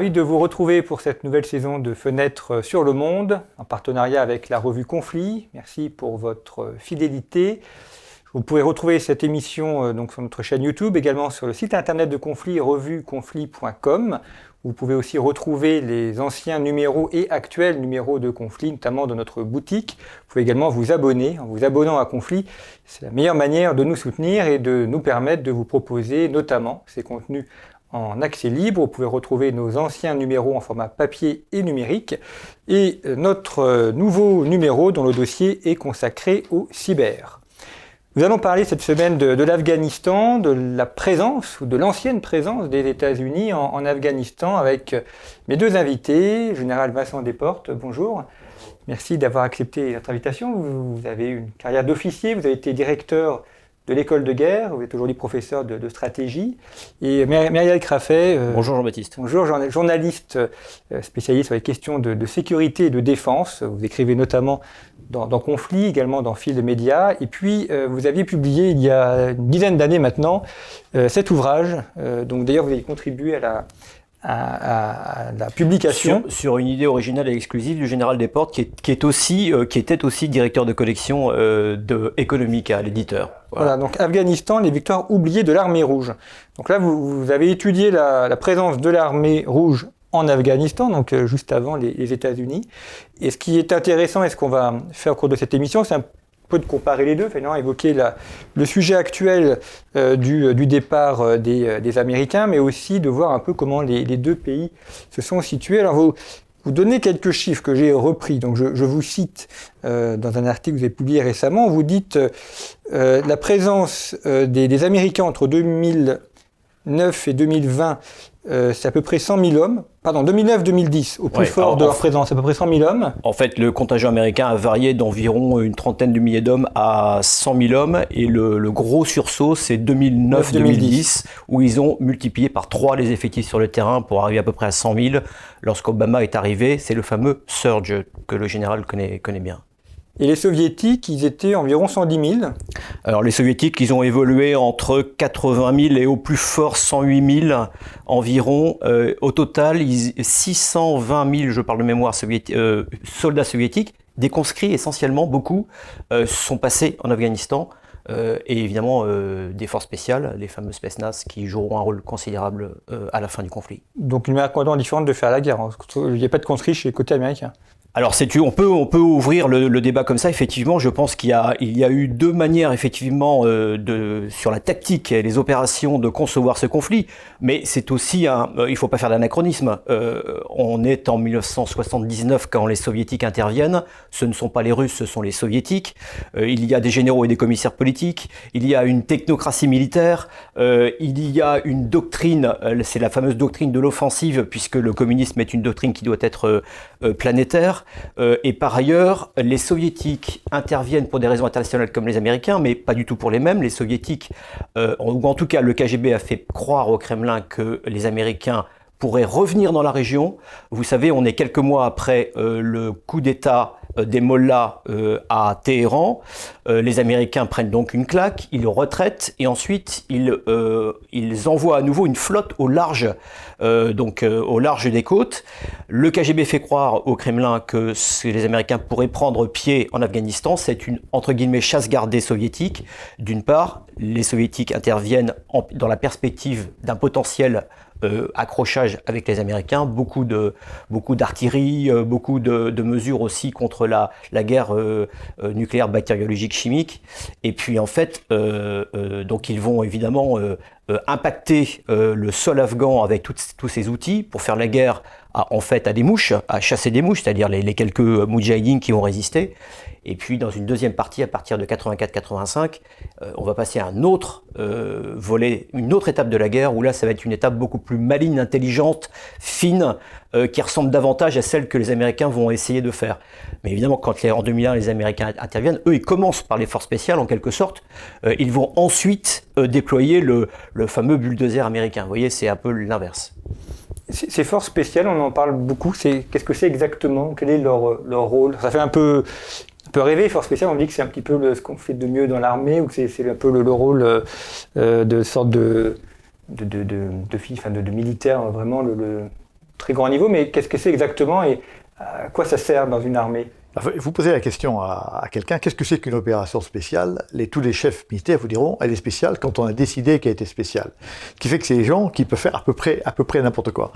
ravi de vous retrouver pour cette nouvelle saison de Fenêtres sur le monde, en partenariat avec la revue Conflit. Merci pour votre fidélité. Vous pouvez retrouver cette émission euh, donc, sur notre chaîne YouTube, également sur le site internet de Conflit, revueconflit.com. Vous pouvez aussi retrouver les anciens numéros et actuels numéros de Conflit, notamment dans notre boutique. Vous pouvez également vous abonner. En vous abonnant à Conflit, c'est la meilleure manière de nous soutenir et de nous permettre de vous proposer notamment ces contenus en accès libre. Vous pouvez retrouver nos anciens numéros en format papier et numérique et euh, notre euh, nouveau numéro dont le dossier est consacré au cyber. Nous allons parler cette semaine de, l'Afghanistan, de la présence ou de l'ancienne présence des États-Unis en, Afghanistan avec euh, mes deux invités, général Vincent Desportes, bonjour. Merci d'avoir accepté notre invitation. Vous, avez une carrière d'officier, vous avez été directeur de l'école de guerre, vous êtes aujourd'hui professeur de, stratégie. Et Myriel Craffet. Euh, bonjour Jean-Baptiste. Bonjour, journaliste euh, spécialiste sur les questions de, sécurité et de défense. Vous écrivez notamment dans, Conflit, également dans Fil de médias. Et puis, euh, vous aviez publié il y a une dizaine d'années maintenant cet ouvrage. donc d'ailleurs, vous avez contribué à la, à, la publication. Sur, une idée originale et exclusive du général Desportes, qui, qui, est aussi, qui était aussi directeur de collection de économique à l'éditeur. Voilà. donc Afghanistan, les victoires oubliées de l'armée rouge. Donc là, vous, avez étudié la, présence de l'armée rouge en Afghanistan, donc euh, juste avant les, États-Unis. Et ce qui est intéressant et ce qu'on va faire au cours de cette émission, c'est un peu de comparer les deux, finalement évoquer le sujet actuel euh, du, départ euh, des, des, Américains, mais aussi de voir un peu comment les, les deux pays se sont situés. Alors vous, vous donnez quelques chiffres que j'ai repris. Donc je, vous cite euh, dans un article que vous avez publié récemment. Vous dites euh, la présence euh, des, des, Américains entre 2009 et 2020 euh, c'est à peu près 100 000 hommes. Pardon, 2009-2010, au plus fort de leur présence, à peu près 100 000 hommes. En fait, le contingent américain a varié d'environ une trentaine de milliers d'hommes à 100 000 hommes. Et le, gros sursaut, c'est 2009-2010, où ils ont multiplié par 3 les effectifs sur le terrain pour arriver à peu près à 100 000. Lorsqu'Obama est arrivé, c'est le fameux surge que le général connaît, connaît bien. Et les soviétiques, ils étaient environ 110 000. Alors les soviétiques, ils ont évolué entre 80 000 et au plus fort 108 000 environ. Euh, au total, 620 000, je parle de mémoire, euh, soldats soviétiques, des conscrits essentiellement, beaucoup, euh, sont passés en Afghanistan. et évidemment des forces spéciales, les fameuses Spetsnaz, qui joueront un rôle considérable à la fin du conflit. Donc une manière complètement différente de faire la guerre. Hein. Il n'y a pas de conscrits chez côté américain. Alors, on peut, on peut ouvrir le, débat comme ça. Effectivement, je pense qu'il y a, eu deux manières, effectivement, euh, de, sur la tactique et les opérations de concevoir ce conflit. Mais c'est aussi un, euh, il faut pas faire d'anachronisme. Euh, on est en 1979 quand les soviétiques interviennent. Ce ne sont pas les Russes, ce sont les soviétiques. il y a des généraux et des commissaires politiques. Il y a une technocratie militaire. il y a une doctrine, c'est la fameuse doctrine de l'offensive, puisque le communisme est une doctrine qui doit être planétaire. Euh, et par ailleurs, les soviétiques interviennent pour des raisons internationales comme les Américains, mais pas du tout pour les mêmes. Les soviétiques, euh, ou en tout cas le KGB a fait croire au Kremlin que les Américains pourraient revenir dans la région. Vous savez, on est quelques mois après euh, le coup d'État des mollahs euh, à Téhéran. Euh, les Américains prennent donc une claque, ils retraitent et ensuite ils, ils envoient à nouveau une flotte au large, donc au large des côtes. Le KGB fait croire au Kremlin que les Américains pourraient prendre pied en Afghanistan. C'est une entre guillemets chasse gardée soviétique. D'une part, les soviétiques interviennent dans la perspective d'un potentiel euh, accrochage avec les Américains, beaucoup de beaucoup d'artillerie, euh, beaucoup de, mesures aussi contre la, la guerre euh, nucléaire, bactériologique, chimique. Et puis en fait, donc ils vont évidemment impacter le sol afghan avec tous ces outils pour faire la guerre à, en fait à des mouches, à chasser des mouches, c'est-à-dire les, quelques moudjahidines qui ont résisté. Et puis dans une deuxième partie, à partir de 84-85, euh, on va passer à un autre euh, volet, une autre étape de la guerre, où là ça va être une étape beaucoup plus maligne, intelligente, fine, euh, qui ressemble davantage à celle que les Américains vont essayer de faire. Mais évidemment, quand en 2001 les Américains interviennent, eux ils commencent par les forces spéciales en quelque sorte, ils vont ensuite déployer le, fameux bulldozer américain. Vous voyez, c'est un peu l'inverse. Ces forces spéciales, on en parle beaucoup. Qu'est-ce que c'est exactement? Quel est leur, rôle? Ça fait un peu on peut rêver, force spéciale, on dit que c'est un petit peu ce qu'on fait de mieux dans l'armée, ou que c'est un peu le, rôle euh, euh, de sorte de, de militaire, vraiment le, très grand niveau, mais qu'est-ce que c'est exactement et à quoi ça sert dans une armée? Vous posez la question à, quelqu'un, qu'est-ce que c'est qu'une opération spéciale? Les, Tous les chefs militaires vous diront, elle est spéciale quand on a décidé qu'elle était spéciale. Ce qui fait que c'est des gens qui peuvent faire à peu près, à peu près n'importe quoi.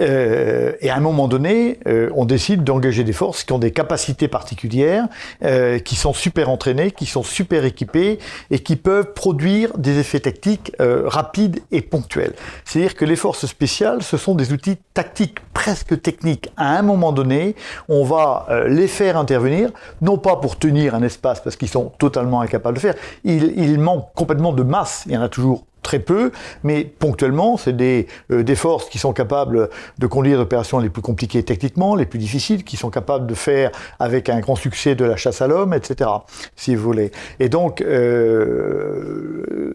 Euh, et à un moment donné, euh, on décide d'engager des forces qui ont des capacités particulières, euh, qui sont super entraînées, qui sont super équipées et qui peuvent produire des effets tactiques rapides et ponctuels. C'est-à-dire que les forces spéciales, ce sont des outils tactiques presque techniques. À un moment donné, on va les faire intervenir, non pas pour tenir un espace, parce qu'ils sont totalement incapables de faire, ils, ils manquent complètement de masse. Il y en a toujours très peu, mais ponctuellement, c'est des, euh, des forces qui sont capables de conduire les opérations les plus compliquées techniquement, les plus difficiles, qui sont capables de faire avec un grand succès de la chasse à l'homme, etc., si vous voulez. Et donc, euh,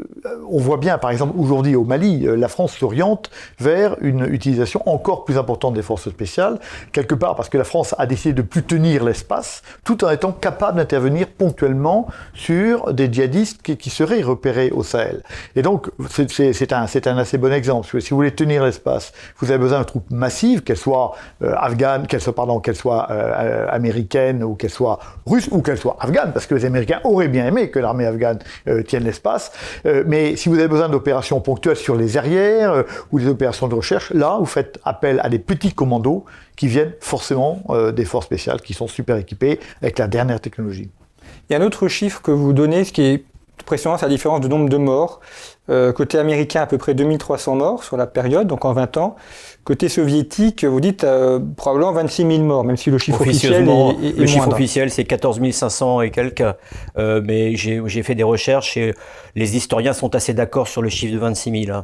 on voit bien, par exemple, aujourd'hui au Mali, euh, la France s'oriente vers une utilisation encore plus importante des forces spéciales, quelque part parce que la France a décidé de plus tenir l'espace, tout en étant capable d'intervenir ponctuellement sur des djihadistes qui, qui seraient repérés au Sahel. Et donc, c'est un, assez bon exemple. Si vous voulez tenir l'espace, vous avez besoin de troupes massives, qu'elles soient euh, afghanes, qu'elles soient, pardon, qu'elles soient euh, américaines ou qu'elles soient russes ou qu'elles soient afghanes, parce que les Américains auraient bien aimé que l'armée afghane euh, tienne l'espace. mais si vous avez besoin d'opérations ponctuelles sur les arrières ou des opérations de recherche, là, vous faites appel à des petits commandos qui viennent forcément des forces spéciales, qui sont super équipés avec la dernière technologie. Il y a un autre chiffre que vous donnez, ce qui est précisément la différence de nombre de morts. Euh, côté américain, à peu près 2300 morts sur la période, donc en 20 ans. Côté soviétique, vous dites euh, probablement 26 000 morts, même si le chiffre officiel est, Le chiffre officiel, c'est 14 500 et quelques. Euh, mais j'ai fait des recherches et les historiens sont assez d'accord sur le chiffre de 26 000.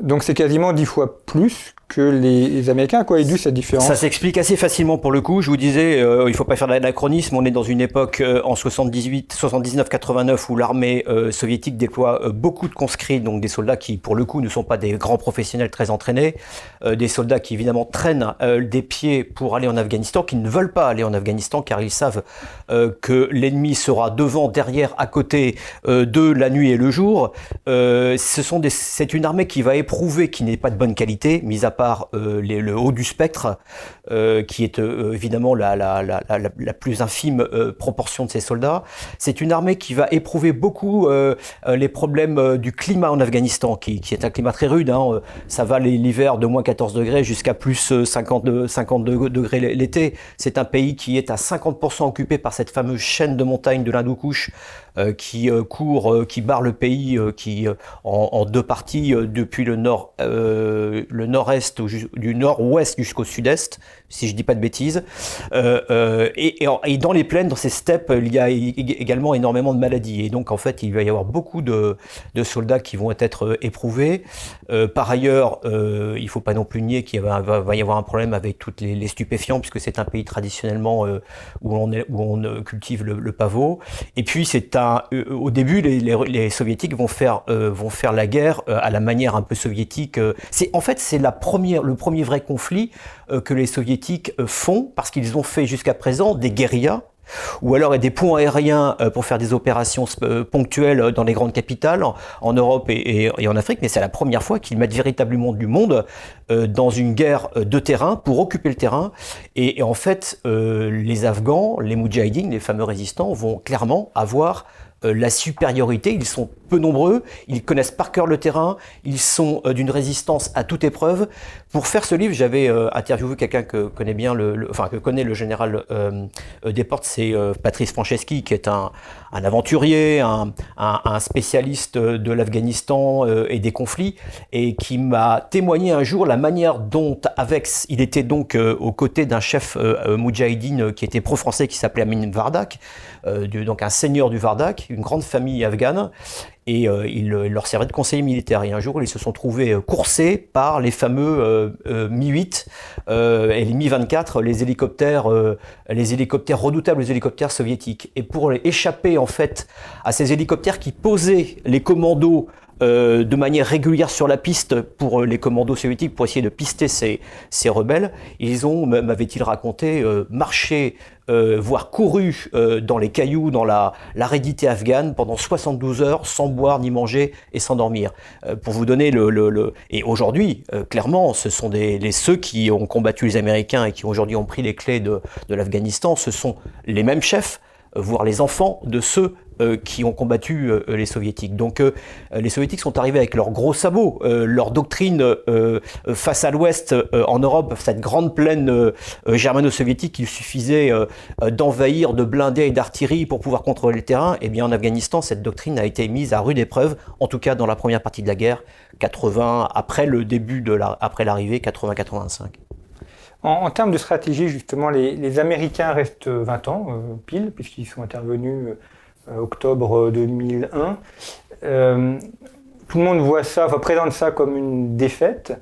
Donc c'est quasiment 10 fois plus que les Américains. Quoi est dû cette différence Ça s'explique assez facilement pour le coup. Je vous disais, euh, il faut pas faire d'anachronisme. On est dans une époque euh, en 78, 79-89 où l'armée euh, soviétique déploie beaucoup de conscrits, donc des soldats qui, pour le coup, ne sont pas des grands professionnels très entraînés, des soldats qui évidemment traînent des pieds pour aller en Afghanistan, qui ne veulent pas aller en Afghanistan car ils savent que l'ennemi sera devant, derrière, à côté de la nuit et le jour. c'est une armée qui va éprouver qui n'est pas de bonne qualité, mis à par euh, le haut du spectre, euh, qui est euh, évidemment la, plus infime proportion de ces soldats. C'est une armée qui va éprouver beaucoup les problèmes du climat en Afghanistan, qui, est un climat très rude. Hein. Ça va l'hiver de moins 14 degrés jusqu'à plus 50, 52 degrés l'été. C'est un pays qui est à 50% occupé par cette fameuse chaîne de montagnes de l'Hindoukouche qui court, qui barre le pays qui, en, deux parties depuis le nord, le nord-est du nord-ouest jusqu'au sud-est, si je ne dis pas de bêtises. Euh, euh, et, dans les plaines, dans ces steppes, il y a également énormément de maladies. Et donc, en fait, il va y avoir beaucoup de, soldats qui vont être euh, éprouvés. par ailleurs, il ne faut pas non plus nier qu'il va, y avoir un problème avec toutes les, stupéfiants, puisque c'est un pays traditionnellement où, on où on cultive le, pavot. Et puis, c'est un, au début, les, soviétiques vont faire, vont faire la guerre à la manière un peu soviétique. C'est en fait, c'est la le premier vrai conflit euh, que les soviétiques euh, font, parce qu'ils ont fait jusqu'à présent des guérillas, ou alors des ponts aériens euh, pour faire des opérations ponctuelles dans les grandes capitales, en Europe et, en Afrique, mais c'est la première fois qu'ils mettent véritablement du monde dans une guerre de terrain pour occuper le terrain. Et, en fait, les Afghans, les Moudjahidines, les fameux résistants, vont clairement avoir la supériorité. Ils sont peu nombreux, ils connaissent par cœur le terrain, ils sont euh, d'une résistance à toute épreuve. Pour faire ce livre, j'avais euh, interviewé quelqu'un que connaît bien, le, enfin que connaît le général euh, Desportes, c'est Patrice Franceschi, qui est un, aventurier, un, spécialiste de l'Afghanistan et des conflits, et qui m'a témoigné un jour la manière dont, avec, il était donc aux côtés d'un chef moudjahidine qui était pro-français, qui s'appelait Amin Vardak, donc un seigneur du Vardak, une grande famille afghane, et euh, il, leur servait de conseiller militaire. Et un jour, ils se sont trouvés euh, coursés par les fameux euh, Mi-8 et les Mi-24, les hélicoptères, les hélicoptères redoutables, les hélicoptères soviétiques. Et pour échapper en fait à ces hélicoptères qui posaient les commandos de manière régulière sur la piste pour les commandos soviétiques pour essayer de pister ces, ces rebelles. Ils ont, m'avait-il raconté, marché euh, voire couru euh, dans les cailloux, dans la afghane pendant 72 heures sans boire ni manger et sans dormir. Euh, pour vous donner le, le, et aujourd'hui, clairement, ce sont les, ceux qui ont combattu les Américains et qui aujourd'hui ont pris les clés de, de l'Afghanistan, ce sont les mêmes chefs voire les enfants de ceux euh, qui ont combattu euh, les soviétiques. Donc euh, les soviétiques sont arrivés avec leurs gros sabots, leur doctrine face à l'ouest en Europe, cette grande plaine germano-soviétique, il suffisait d'envahir, de blinder et d'artillerie pour pouvoir contrôler le terrain. Et eh bien en Afghanistan, cette doctrine a été mise à rude épreuve, en tout cas dans la première partie de la guerre, 80 après le début de la, après l'arrivée, 80-85. En, termes de stratégie, justement, les, Américains restent 20 ans, pile, puisqu'ils sont intervenus euh, octobre 2001. Euh, tout le monde voit ça, enfin présente ça comme une défaite.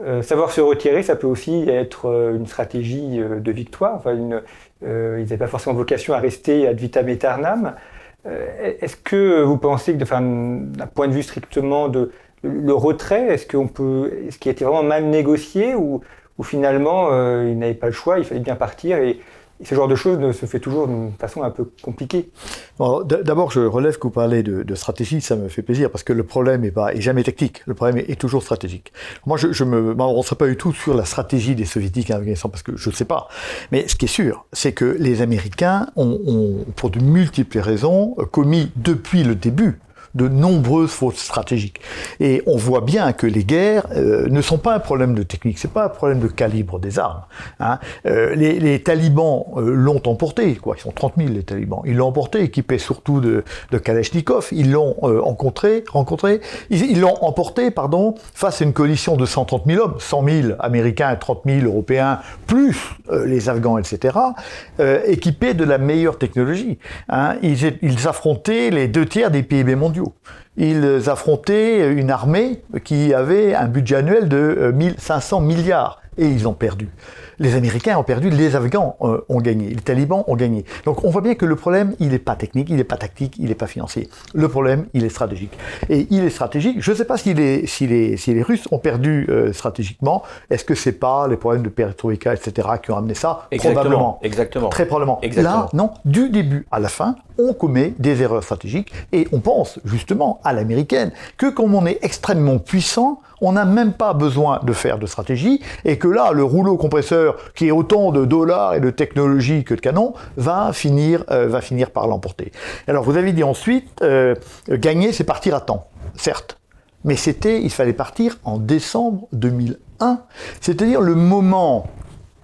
Euh, savoir se retirer, ça peut aussi être une stratégie de victoire. Enfin, ils n'avaient pas forcément vocation à rester ad vitam aeternam. est-ce que vous pensez que, d'un point de vue strictement de le retrait, est-ce qu'on peut, est-ce qu'il a été vraiment mal négocié ou, ou finalement il n'avait pas le choix, il fallait bien partir et, ce genre de choses se fait toujours d'une façon un peu compliquée. D'abord, je relève que vous parlez de, stratégie, ça me fait plaisir, parce que le problème n'est est jamais technique, le problème est, toujours stratégique. Moi, je, je me m'avancerai pas du tout sur la stratégie des soviétiques en Afghanistan, parce que je ne sais pas. Mais ce qui est sûr, c'est que les Américains ont, ont, pour de multiples raisons, commis depuis le début de nombreuses fautes stratégiques. Et on voit bien que les guerres euh, ne sont pas un problème de technique, c'est pas un problème de calibre des armes. Hein. Euh, les, talibans euh, l'ont emporté, quoi. Ils sont 30 000 les talibans. Ils l'ont emporté, équipés surtout de, de. Ils l'ont rencontré, rencontré. Ils l'ont emporté, pardon, face à une coalition de 130 000 hommes, 100 000 Américains et 30 000 Européens, plus les Afghans, etc., équipés de la meilleure technologie. Hein. Ils, ils affrontaient les deux tiers des PIB mondiaux. Ils affrontaient une armée qui avait un budget annuel de 1500 euh, milliards et ils ont perdu les Américains ont perdu, les Afghans euh, ont gagné, les talibans ont gagné. Donc on voit bien que le problème, il n'est pas technique, il n'est pas tactique, il n'est pas financier. Le problème, il est stratégique. Et il est stratégique. Je ne sais pas si les, si les, si les Russes ont perdu euh, stratégiquement. Est-ce que c'est pas les problèmes de perestroïka, etc., qui ont amené ça? Probablement. Exactement. Très probablement. Là, non, du début à la fin, on commet des erreurs stratégiques et on pense justement à l'américaine que comme on est extrêmement puissant, on n'a même pas besoin de faire de stratégie et que là, le rouleau compresseur, qui est autant de dollars et de technologie que de canons, va finir, euh, par l'emporter. Alors vous avez dit ensuite, euh, gagner, c'est partir à temps, certes. Mais c'était, il fallait partir en décembre 2001, c'est-à-dire le moment,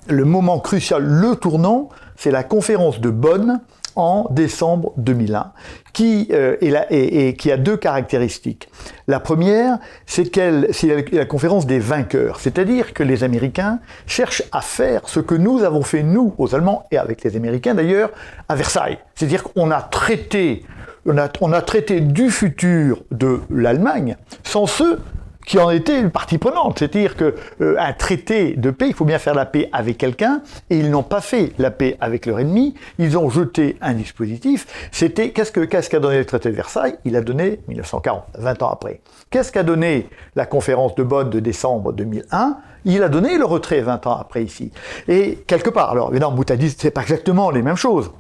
le moment crucial, le tournant, c'est la conférence de Bonn en décembre 2001, qui, euh, qui a deux caractéristiques. La première, c'est qu'elle, c'est la, conférence des vainqueurs, c'est-à-dire que les Américains cherchent à faire ce que nous avons fait, nous, aux Allemands, et avec les Américains d'ailleurs, à Versailles. C'est-à-dire qu'on a traité on a, a, traité du futur de l'Allemagne sans ceux qui en était une partie prenante. C'est-à-dire qu'un euh, traité de paix, il faut bien faire la paix avec quelqu'un, et ils n'ont pas fait la paix avec leur ennemi. Ils ont jeté un dispositif. C'était qu'est-ce que qu'est-ce qu'a donné le traité de Versailles? Il a donné 1940, 20 ans après. Qu'est-ce qu'a donné la conférence de Bonn de décembre 2001 il a donné le retrait 20 ans après ici. Et quelque part, alors évidemment, Boutadis, c'est pas exactement les mêmes choses.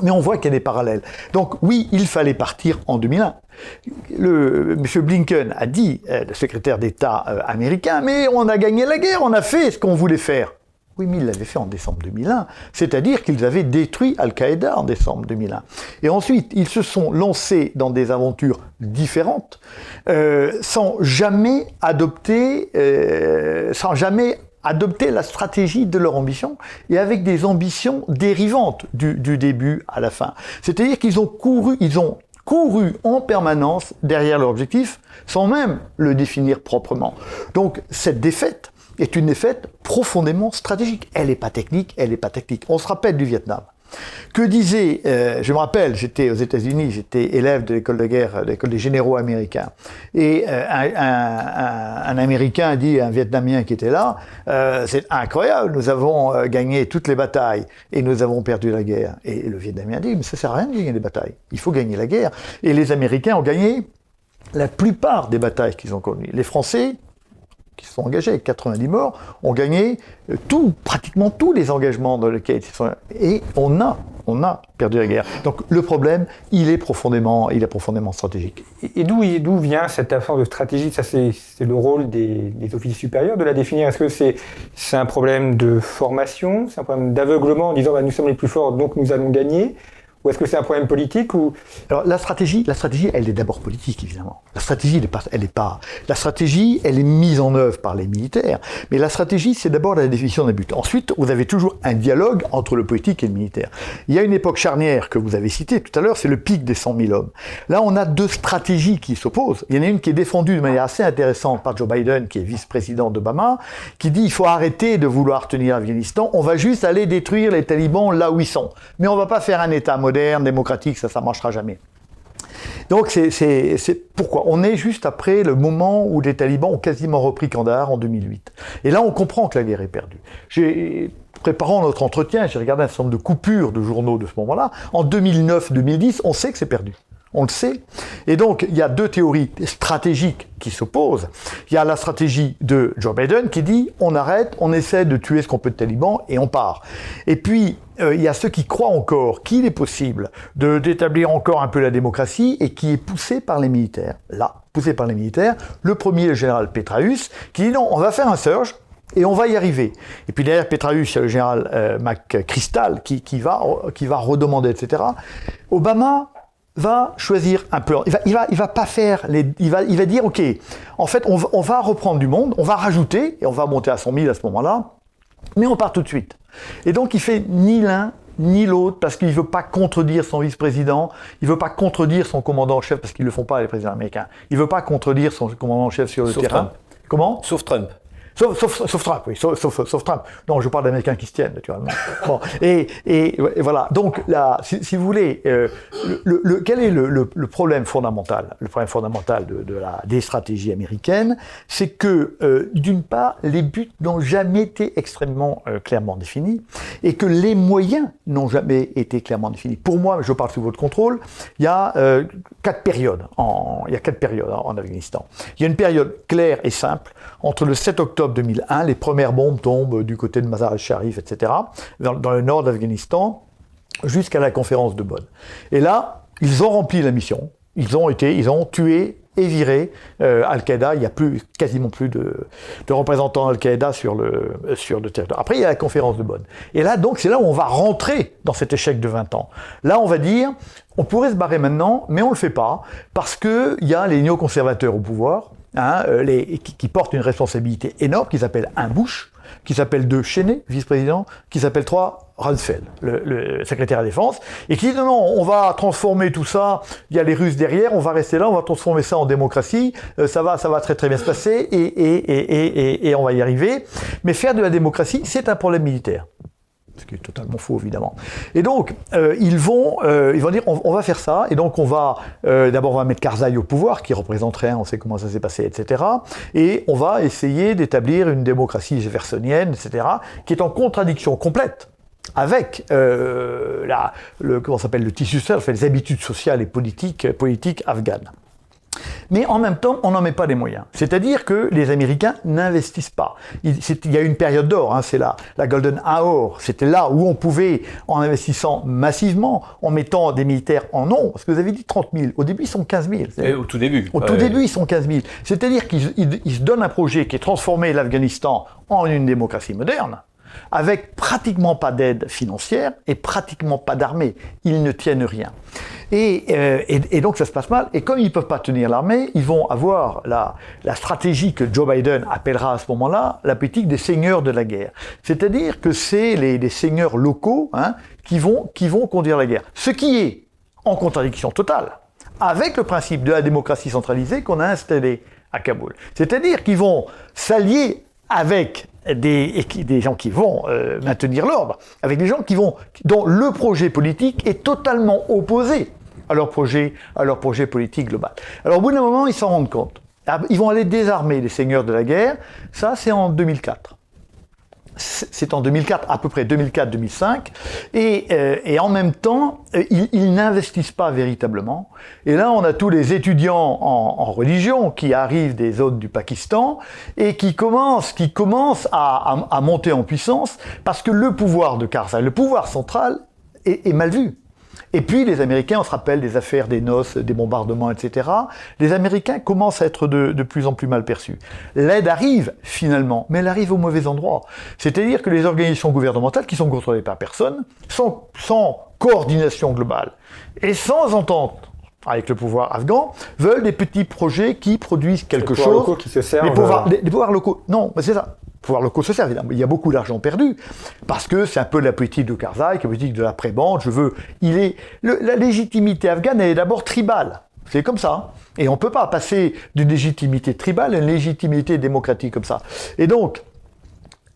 Mais on voit qu'il y a des parallèles. Donc oui, il fallait partir en 2001. Le, M. Blinken a dit, euh, le secrétaire d'État euh, américain, mais on a gagné la guerre, on a fait ce qu'on voulait faire. Oui, mais ils l'avaient fait en décembre 2001, c'est-à-dire qu'ils avaient détruit Al-Qaïda en décembre 2001. Et ensuite, ils se sont lancés dans des aventures différentes, euh, sans jamais adopter, sans jamais adopter la stratégie de leur ambition et avec des ambitions dérivantes du, début à la fin. C'est-à-dire qu'ils ont couru, ils ont couru en permanence derrière leur objectif sans même le définir proprement. Donc cette défaite est une défaite profondément stratégique. Elle n'est pas technique, elle n'est pas tactique. On se rappelle du Vietnam. Que disait, euh, je me rappelle, j'étais aux États-Unis, j'étais élève de l'école de guerre, de l'école des généraux américains, et euh, un, Américain dit à un Vietnamien qui était là, euh, c'est incroyable, nous avons gagné toutes les batailles et nous avons perdu la guerre. Et le Vietnamien dit, mais ça sert à rien de gagner des batailles, il faut gagner la guerre. Et les Américains ont gagné la plupart des batailles qu'ils ont connues. Les Français, qui se sont engagés avec 90 morts, ont gagné euh, tout, pratiquement tous les engagements dans lesquels ils sont. Et on a, on a perdu la guerre. Donc le problème, il est profondément, il est profondément stratégique. Et, d'où vient cette absence de stratégie? Ça, c'est le rôle des, officiers supérieurs de la définir. Est-ce que c'est c'est un problème de formation? C'est un problème d'aveuglement en disant bah, nous sommes les plus forts, donc nous allons gagner? Ou est-ce que c'est un problème politique ou... Alors la stratégie, la stratégie, elle est d'abord politique évidemment. La stratégie, elle est, pas. La stratégie, elle est mise en œuvre par les militaires. Mais la stratégie, c'est d'abord la définition d'un but. Ensuite, vous avez toujours un dialogue entre le politique et le militaire. Il y a une époque charnière que vous avez citée tout à l'heure, c'est le pic des 100 000 hommes. Là, on a deux stratégies qui s'opposent. Il y en a une qui est défendue de manière assez intéressante par Joe Biden, qui est vice-président d'Obama, qui dit il faut arrêter de vouloir tenir l'Afghanistan. On va juste aller détruire les talibans là où ils sont. Mais on va pas faire un État moderne moderne, démocratique, ça, ça ne marchera jamais. Donc c'est pourquoi on est juste après le moment où les talibans ont quasiment repris Kandahar en 2008. Et là, on comprend que la guerre est perdue. Préparant notre entretien, j'ai regardé un certain nombre de coupures de journaux de ce moment-là. En 2009-2010, on sait que c'est perdu. On le sait. Et donc, il y a deux théories stratégiques qui s'opposent. Il y a la stratégie de Joe Biden qui dit on arrête, on essaie de tuer ce qu'on peut de talibans et on part. Et puis, euh, il y a ceux qui croient encore qu'il est possible de d'établir encore un peu la démocratie et qui est poussé par les militaires. Là, poussé par les militaires. Le premier, le général Petraeus, qui dit non, on va faire un surge, et on va y arriver. Et puis derrière Petraeus, il y a le général euh, McChrystal qui, va redemander, etc. Obama va choisir un peu. Il va, il va, il va pas faire les. Il va, il va dire, ok, en fait, on va, on va reprendre du monde, on va rajouter et on va monter à 100 000 à ce moment-là, mais on part tout de suite. Et donc, il fait ni l'un ni l'autre parce qu'il ne veut pas contredire son vice-président, il ne veut pas contredire son commandant en chef parce qu'ils ne le font pas les présidents américains. Il ne veut pas contredire son commandant en chef sur le terrain. Comment? Sauf Trump. Sauf, sauf, sauf, Trump, oui, sauf, sauf, Trump. Non, je parle d'Américains qui se tiennent, naturellement. Bon, et, et, voilà. Donc là, si, si vous voulez, euh, le, le, quel est le, le, problème fondamental Le problème fondamental de, de la, des stratégies américaines, c'est que euh, d'une part, les buts n'ont jamais été extrêmement euh, clairement définis, et que les moyens n'ont jamais été clairement définis. Pour moi, je parle sous votre contrôle, il y a quatre périodes. En, il y a quatre périodes en, en Afghanistan. Il y a une période claire et simple entre le 7 octobre 2001, les premières bombes tombent du côté de Mazar al-Sharif, etc., dans, le nord d'Afghanistan, jusqu'à la conférence de Bonn. Et là, ils ont rempli la mission. Ils ont été, ils ont tué et viré euh, Al-Qaïda. Il n'y a plus, quasiment plus de, représentants Al-Qaïda sur le, sur le territoire. Après, il y a la conférence de Bonn. Et là, donc, c'est là où on va rentrer dans cet échec de 20 ans. Là, on va dire, on pourrait se barrer maintenant, mais on ne le fait pas, parce qu'il y a les néoconservateurs au pouvoir, Hein, euh, les, qui, portent une responsabilité énorme, qui s'appelle un Bush, qui s'appelle deux Cheney, vice-président, qui s'appelle trois Rumsfeld, le, secrétaire à la défense, et qui dit non, non, on va transformer tout ça, il y a les Russes derrière, on va rester là, on va transformer ça en démocratie, euh, ça va, ça va très très bien se passer, et, et, et, et on va y arriver. Mais faire de la démocratie, c'est un problème militaire ce qui est totalement faux évidemment. Et donc euh, ils vont, euh, ils vont dire on, va faire ça, et donc on va euh, d'abord on va mettre Karzai au pouvoir, qui représente rien, on sait comment ça s'est passé, etc. Et on va essayer d'établir une démocratie jeffersonienne, etc., qui est en contradiction complète avec la, le comment s'appelle le tissu social, les habitudes sociales et politiques, politiques afghanes. Mais en même temps, on n'en met pas les moyens. C'est-à-dire que les Américains n'investissent pas. Il, y a une période d'or, hein, c'est la, la Golden Hour. C'était là où on pouvait, en investissant massivement, en mettant des militaires en nombre, parce que vous avez dit 30 000, au début ils sont 15 000. Et au tout début. Au tout début ils sont 15 000. C'est-à-dire qu'ils se donnent un projet qui est transformer l'Afghanistan en une démocratie moderne avec pratiquement pas d'aide financière et pratiquement pas d'armée. Ils ne tiennent rien. Euh, et, donc ça se passe mal. Et comme ils ne peuvent pas tenir l'armée, ils vont avoir la, stratégie que Joe Biden appellera à ce moment-là la politique des seigneurs de la guerre. C'est-à-dire que c'est les, seigneurs locaux hein, qui, vont, qui vont conduire la guerre. Ce qui est en contradiction totale avec le principe de la démocratie centralisée qu'on a installé à Kaboul. C'est-à-dire qu'ils vont s'allier avec des, gens qui vont euh, maintenir l'ordre, avec des gens qui vont, dont le projet politique est totalement opposé à leur projet, à leur projet politique global. Alors au bout d'un moment, ils s'en rendent compte. Ah, ils vont aller désarmer les seigneurs de la guerre. Ça, c'est en 2004. C'est en 2004, à peu près 2004-2005, et, euh, et, en même temps, euh, ils, n'investissent pas véritablement. Et là, on a tous les étudiants en, religion qui arrivent des zones du Pakistan et qui commencent, qui commencent à, monter en puissance parce que le pouvoir de Karzai, le pouvoir central, est mal vu. Et puis les Américains, on se rappelle des affaires des noces, des bombardements, etc. Les Américains commencent à être de, de plus en plus mal perçus. L'aide arrive finalement, mais elle arrive au mauvais endroit. C'est-à-dire que les organisations gouvernementales, qui sont contrôlées par personne, sans, sans coordination globale et sans entente avec le pouvoir afghan, veulent des petits projets qui produisent quelque les chose. Locaux qui se servent. Les pouvoirs, les, les pouvoirs locaux. Non, mais c'est ça pouvoir locaux se. Il y a beaucoup d'argent perdu parce que c'est un peu la politique de Karzai, la politique de la prébande. Je veux, il est la légitimité afghane est d'abord tribale. C'est comme ça. Et on ne peut pas passer d'une légitimité tribale à une légitimité démocratique comme ça. Et donc,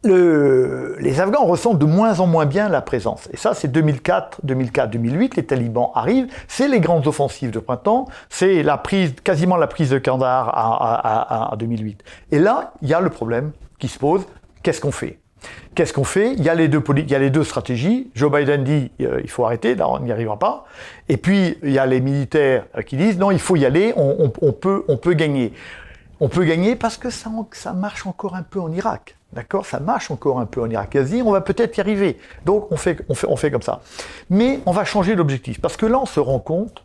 le, les Afghans ressentent de moins en moins bien la présence. Et ça, c'est 2004, 2004, 2008. Les talibans arrivent. C'est les grandes offensives de printemps. C'est la prise, quasiment la prise de Kandahar à, à 2008. Et là, il y a le problème qui se pose, qu'est-ce qu'on fait? Qu'est-ce qu'on fait? Il y, a les deux il y a les deux stratégies. Joe Biden dit euh, il faut arrêter, là on n'y arrivera pas. Et puis il y a les militaires qui disent non, il faut y aller, on, peut, on peut gagner. On peut gagner parce que ça, ça marche encore un peu en Irak. D'accord? Ça marche encore un peu en Irak. Asie, on va peut-être y arriver. Donc on fait, on, fait, on fait comme ça. Mais on va changer l'objectif. Parce que là, on se rend compte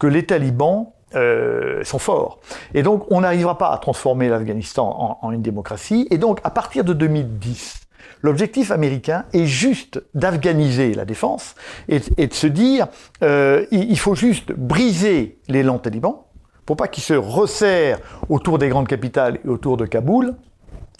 que les talibans euh, sont forts. Et donc, on n'arrivera pas à transformer l'Afghanistan en, une démocratie. Et donc, à partir de 2010, l'objectif américain est juste d'afghaniser la défense et, et, de se dire, euh, il faut juste briser l'élan taliban pour pas qu'il se resserre autour des grandes capitales et autour de Kaboul,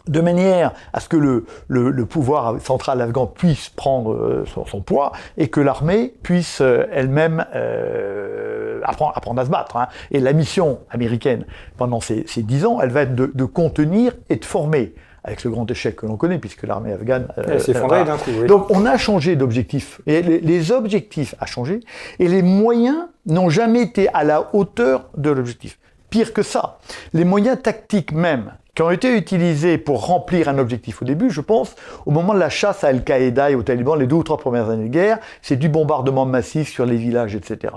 de manière à ce que le, le, le pouvoir central afghan puisse prendre euh, son, son, poids et que l'armée puisse euh, elle-même euh, apprendre, apprendre, à se battre. Hein. Et la mission américaine pendant ces, ces dix ans, elle va être de, de, contenir et de former avec le grand échec que l'on connaît, puisque l'armée afghane... Elle s'est effondrée d'un coup, oui. Donc on a changé d'objectif. Et les, les, objectifs ont changé, et les moyens n'ont jamais été à la hauteur de l'objectif. Pire que ça, les moyens tactiques même, qui ont été utilisés pour remplir un objectif au début, je pense, au moment de la chasse à Al-Qaïda et aux talibans, les deux ou trois premières années de guerre, c'est du bombardement massif sur les villages, etc.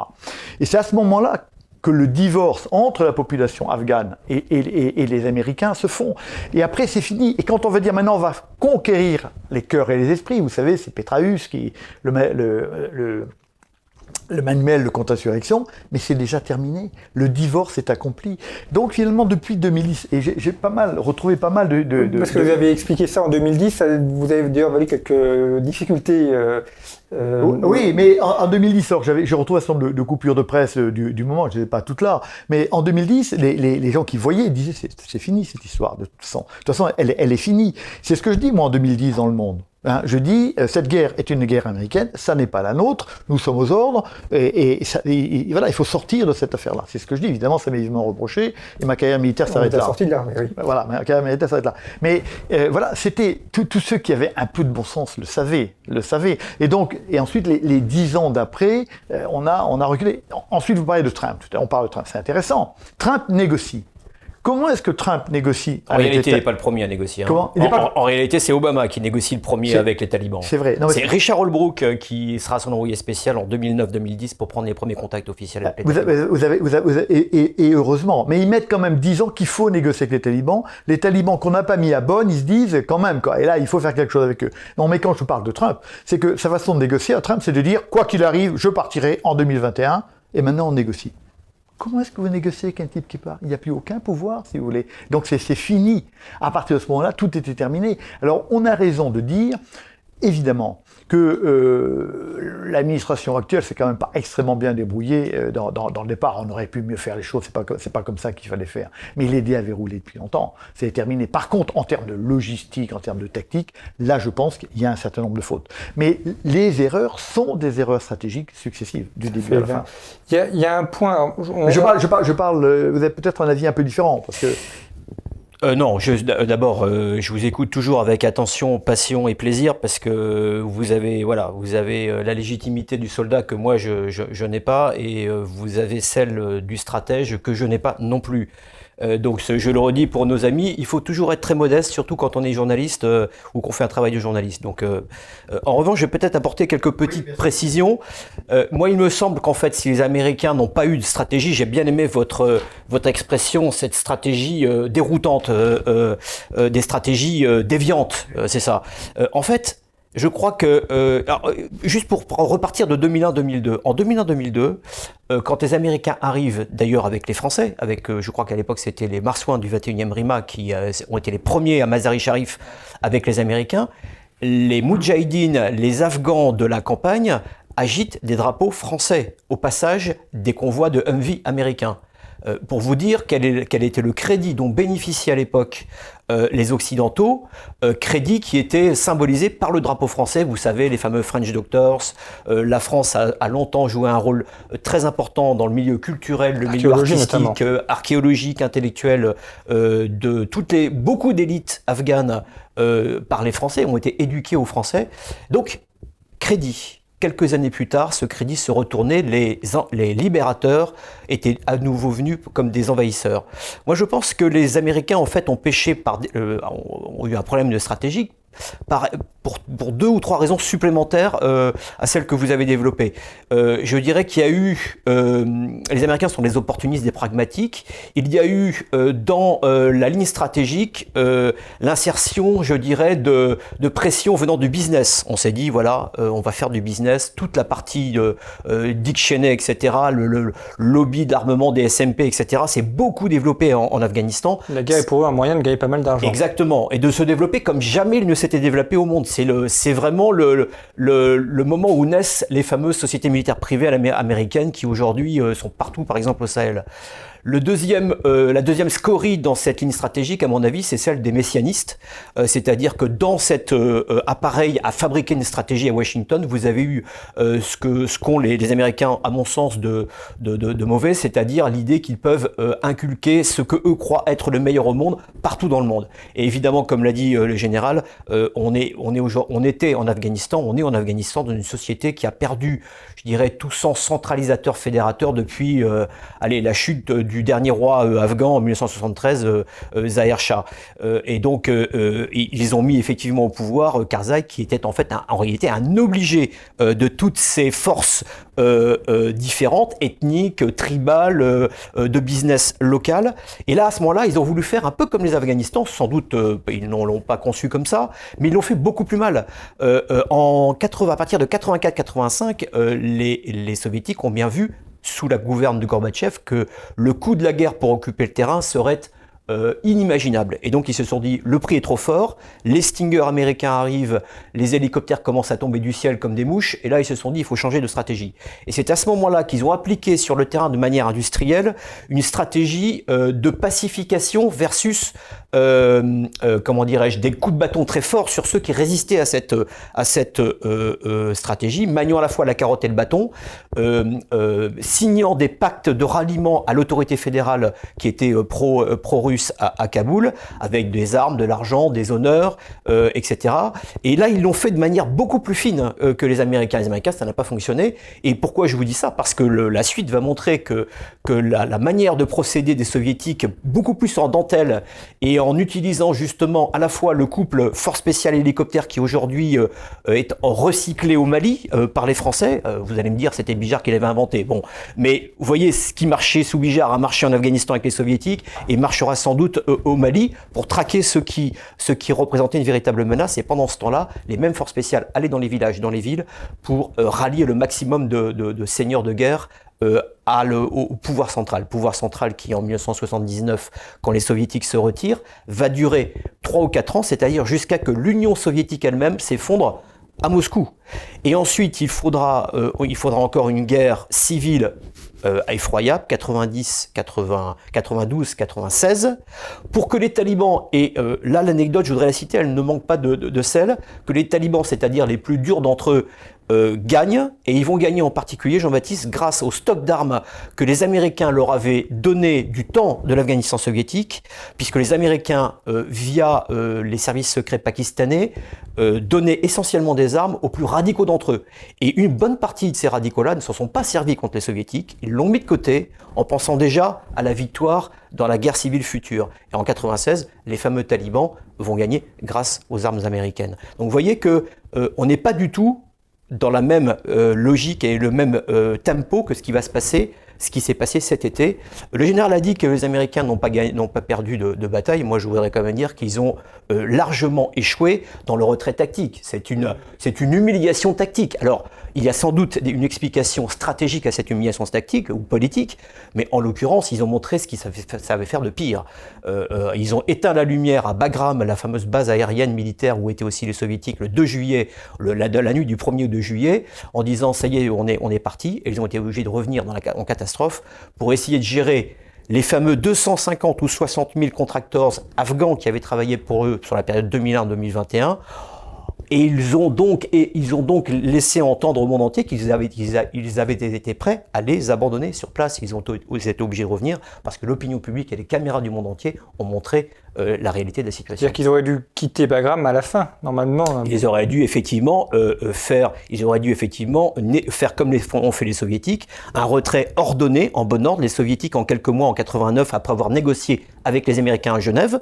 Et c'est à ce moment-là que le divorce entre la population afghane et, les Américains se font. Et après, c'est fini. Et quand on va dire maintenant, on va conquérir les cœurs et les esprits, vous savez, c'est Petraeus qui, le le manuel de contre-insurrection, mais c'est déjà terminé. Le divorce est accompli. Donc finalement, depuis 2010, et j'ai pas mal retrouvé pas mal de, de, de Parce que vous avez expliqué ça en 2010, vous avez d'ailleurs valu quelques difficultés. Euh, euh... Oui, mais en, en 2010, alors j'avais, je retrouve un certain nombre de, coupures de presse euh, du, du moment, je ne pas toutes là, mais en 2010, les, les, les gens qui voyaient disaient c'est fini cette histoire. De toute façon, de toute façon elle, elle est finie. C'est ce que je dis moi en 2010 dans le monde. Hein, je dis, euh, cette guerre est une guerre américaine, ça n'est pas la nôtre, nous sommes aux ordres, et, et, ça, et, et voilà, il faut sortir de cette affaire-là. C'est ce que je dis, évidemment, ça m'est évidemment reproché, et ma carrière militaire s'arrête là. sorti de là, oui. Voilà, ma carrière militaire s'arrête là. Mais euh, voilà, c'était, tous ceux qui avaient un peu de bon sens le savaient, le savaient. Et donc, et ensuite, les, les dix ans d'après, euh, on, a, on a reculé. Ensuite, vous parlez de Trump, on parle de Trump, c'est intéressant. Trump négocie. Comment est-ce que Trump négocie En réalité, il n'est pas le premier à négocier. Hein. Comment? En, pas... en, en, réalité, c'est Obama qui négocie le premier avec les talibans. C'est vrai. C'est Richard Holbrooke euh, qui sera son envoyé spécial en 2009-2010 pour prendre les premiers contacts officiels avec les vous talibans. Avez, vous avez, vous avez, vous avez et, et, et, heureusement. Mais ils mettent quand même 10 ans qu'il faut négocier avec les talibans. Les talibans qu'on n'a pas mis à bonne, ils se disent quand même, quoi. Et là, il faut faire quelque chose avec eux. Non, mais quand je parle de Trump, c'est que sa façon de négocier à Trump, c'est de dire, quoi qu'il arrive, je partirai en 2021 et maintenant on négocie. Comment est-ce que vous négociez avec un type qui part? Il n'y a plus aucun pouvoir, si vous voulez. Donc c'est fini. À partir de ce moment-là, tout était terminé. Alors on a raison de dire, évidemment, que euh, l'administration actuelle s'est quand même pas extrêmement bien débrouillée euh, dans, dans, dans, le départ. On aurait pu mieux faire les choses, c'est pas c'est pas comme ça qu'il fallait faire. Mais l'idée avait roulé depuis longtemps, c'est terminé. Par contre, en termes de logistique, en termes de tactique, là, je pense qu'il y a un certain nombre de fautes. Mais les erreurs sont des erreurs stratégiques successives du début à la fin. Il y a, il y a un point. On... Je parle, je parle, je parle. euh, Vous avez peut-être un avis un peu différent parce que. Euh, non, d'abord, euh, je vous écoute toujours avec attention, passion et plaisir parce que vous avez, voilà, vous avez euh, la légitimité du soldat que moi je, n'ai pas et euh, vous avez celle du stratège que je n'ai pas non plus. Euh, donc je le redis pour nos amis, il faut toujours être très modeste, surtout quand on est journaliste euh, ou qu'on fait un travail de journaliste. Donc, euh, en revanche, je vais peut-être apporter quelques petites précisions. moi, il me semble qu'en fait, si les Américains n'ont pas eu de stratégie, j'ai bien aimé votre votre expression, cette stratégie déroutante, des stratégies déviantes, c'est ça. en fait, je crois que, euh, euh juste pour repartir de 2001-2002, en 2001-2002, euh, quand les Américains arrivent, d'ailleurs avec les Français, avec, je crois qu'à l'époque c'était les Marsouins du 21e Rima qui ont été les premiers à Mazari Sharif avec les Américains, les Moudjahidines, les Afghans de la campagne agitent des drapeaux français au passage des convois de Humvee américains. Euh, pour vous dire quel, était le crédit dont bénéficiaient à l'époque euh, les Occidentaux, euh, crédit qui était symbolisé par le drapeau français, vous savez, les fameux French Doctors. la France a, longtemps joué un rôle très important dans le milieu culturel, le milieu artistique, archéologique, intellectuel de toutes les, beaucoup d'élites afghanes par les Français, ont été éduquées aux Français. Donc, crédit quelques années plus tard, ce crédit se retournait, les, libérateurs étaient à nouveau venus comme des envahisseurs. Moi, je pense que les Américains, en fait, ont péché par, euh, ont eu un problème de stratégie pour, deux ou trois raisons supplémentaires euh, à celles que vous avez développées. Euh, je dirais qu'il y a eu, euh, les Américains sont des opportunistes, des pragmatiques, il y a eu dans la ligne stratégique l'insertion, je dirais, de, de, pression venant du business. On s'est dit, voilà, on va faire du business, toute la partie Dick Cheney, etc., le, lobby d'armement des SMP, etc., c'est beaucoup développé en, en, Afghanistan. La guerre est pour eux un moyen de gagner pas mal d'argent. Exactement, et de se développer comme jamais il ne s'était développé au monde. C'est vraiment le, moment où naissent les fameuses sociétés militaires privées américaines qui aujourd'hui euh, sont partout, par exemple au Sahel. Le deuxième, euh, la deuxième scorie dans cette ligne stratégique, à mon avis, c'est celle des messianistes. Euh, c'est-à-dire que dans cet euh, appareil à fabriquer une stratégie à Washington, vous avez eu ce que ce qu'ont les, Américains, à mon sens, de, de, de, mauvais, c'est-à-dire l'idée qu'ils peuvent inculquer ce que eux croient être le meilleur au monde partout dans le monde. Et évidemment, comme l'a dit le général, on est on est on était en Afghanistan, on est en Afghanistan dans une société qui a perdu, je dirais, tout sens centralisateur fédérateur depuis allez la chute du du dernier roi euh, afghan en 1973, euh, euh, Zahir Shah. et donc, ils ont mis effectivement au pouvoir Karzai, qui était en fait en réalité un obligé de toutes ces forces différentes, ethniques, tribales, de business local. Et là, à ce moment-là, ils ont voulu faire un peu comme les Afghanistan, sans doute ils ne l'ont pas conçu comme ça, mais ils l'ont fait beaucoup plus mal. en 80, à partir de 84-85, les, les soviétiques ont bien vu sous la gouverne de Gorbatchev que le coût de la guerre pour occuper le terrain serait euh, inimaginable. Et donc ils se sont dit, le prix est trop fort, les Stingers américains arrivent, les hélicoptères commencent à tomber du ciel comme des mouches, et là ils se sont dit, il faut changer de stratégie. Et c'est à ce moment-là qu'ils ont appliqué sur le terrain de manière industrielle une stratégie euh, de pacification versus, euh, comment dirais-je, des coups de bâton très forts sur ceux qui résistaient à cette, à cette stratégie, maniant à la fois la carotte et le bâton, signant des pactes de ralliement à l'autorité fédérale qui était pro, à, Kaboul, avec des armes, de l'argent, des honneurs, euh, etc. Et là, ils l'ont fait de manière beaucoup plus fine euh, que les Américains. Les Américains, ça n'a pas fonctionné. Et pourquoi je vous dis ça? Parce que la suite va montrer que, la, manière de procéder des Soviétiques, beaucoup plus en dentelle et en utilisant justement à la fois le couple force spéciale hélicoptère qui aujourd'hui euh, est recyclé au Mali par les Français. vous allez me dire, c'était Bijard qui l'avait inventé. Bon, mais vous voyez, ce qui marchait sous Bijard a marché en Afghanistan avec les Soviétiques et marchera sans doute euh, au Mali pour traquer ce qui, ce qui représentait une véritable menace. Et pendant ce temps-là, les mêmes forces spéciales allaient dans les villages, dans les villes, pour euh, rallier le maximum de, seigneurs de guerre euh, au pouvoir central. Pouvoir central qui, en 1979, quand les soviétiques se retirent, va durer 3 ou 4 ans, c'est-à-dire jusqu'à que l'Union soviétique elle-même s'effondre à Moscou. Et ensuite, il faudra, il faudra encore une guerre civile euh, effroyable, 90, 80, 92, 96, pour que les talibans, et euh, là l'anecdote, je voudrais la citer, elle ne manque pas de, de, de celle, que les talibans, c'est-à-dire les plus durs d'entre eux, euh, gagnent, et ils vont gagner en particulier, Jean-Baptiste, grâce au stock d'armes que les Américains leur avaient donné du temps de l'Afghanistan soviétique, puisque les Américains, euh, via euh, les services secrets pakistanais, donnaient essentiellement des armes aux plus radicaux d'entre eux. Et une bonne partie de ces radicaux-là ne se sont pas servis contre les soviétiques, ils l'ont mis de côté en pensant déjà à la victoire dans la guerre civile future. Et en 96, les fameux talibans vont gagner grâce aux armes américaines. Donc vous voyez que euh, on n'est pas du tout dans la même euh, logique et le même euh, tempo que ce qui va se passer ce qui s'est passé cet été. Le général a dit que les Américains n'ont pas, pas perdu de, bataille. Moi, je voudrais quand même dire qu'ils ont euh, largement échoué dans le retrait tactique. C'est une, c'est une humiliation tactique. Alors, il y a sans doute une explication stratégique à cette humiliation tactique ou politique, mais en l'occurrence, ils ont montré ce qu'ils savaient, faire de pire. Euh, euh, ils ont éteint la lumière à Bagram, la fameuse base aérienne militaire où étaient aussi les soviétiques, le 2 juillet, la, nuit du 1er au 2 juillet, en disant ça y est, on est, on parti. Et ils ont été obligés de revenir en catastrophe pour essayer de gérer les fameux 250 ou 60 000 contracteurs afghans qui avaient travaillé pour eux sur la période 2001-2021 et ils ont donc, et ils ont donc laissé entendre au monde entier qu'ils avaient, ils avaient été prêts à les abandonner sur place. Ils ont été obligés de revenir parce que l'opinion publique et les caméras du monde entier ont montré euh, la réalité de la situation. C'est-à-dire qu'ils auraient dû quitter Bagram à la fin, normalement. Hein. Ils auraient dû effectivement euh, euh, faire, ils auraient dû effectivement faire comme les, ont fait les soviétiques, un retrait ordonné en bon ordre. Les soviétiques en quelques mois, en 89, après avoir négocié avec les Américains à Genève,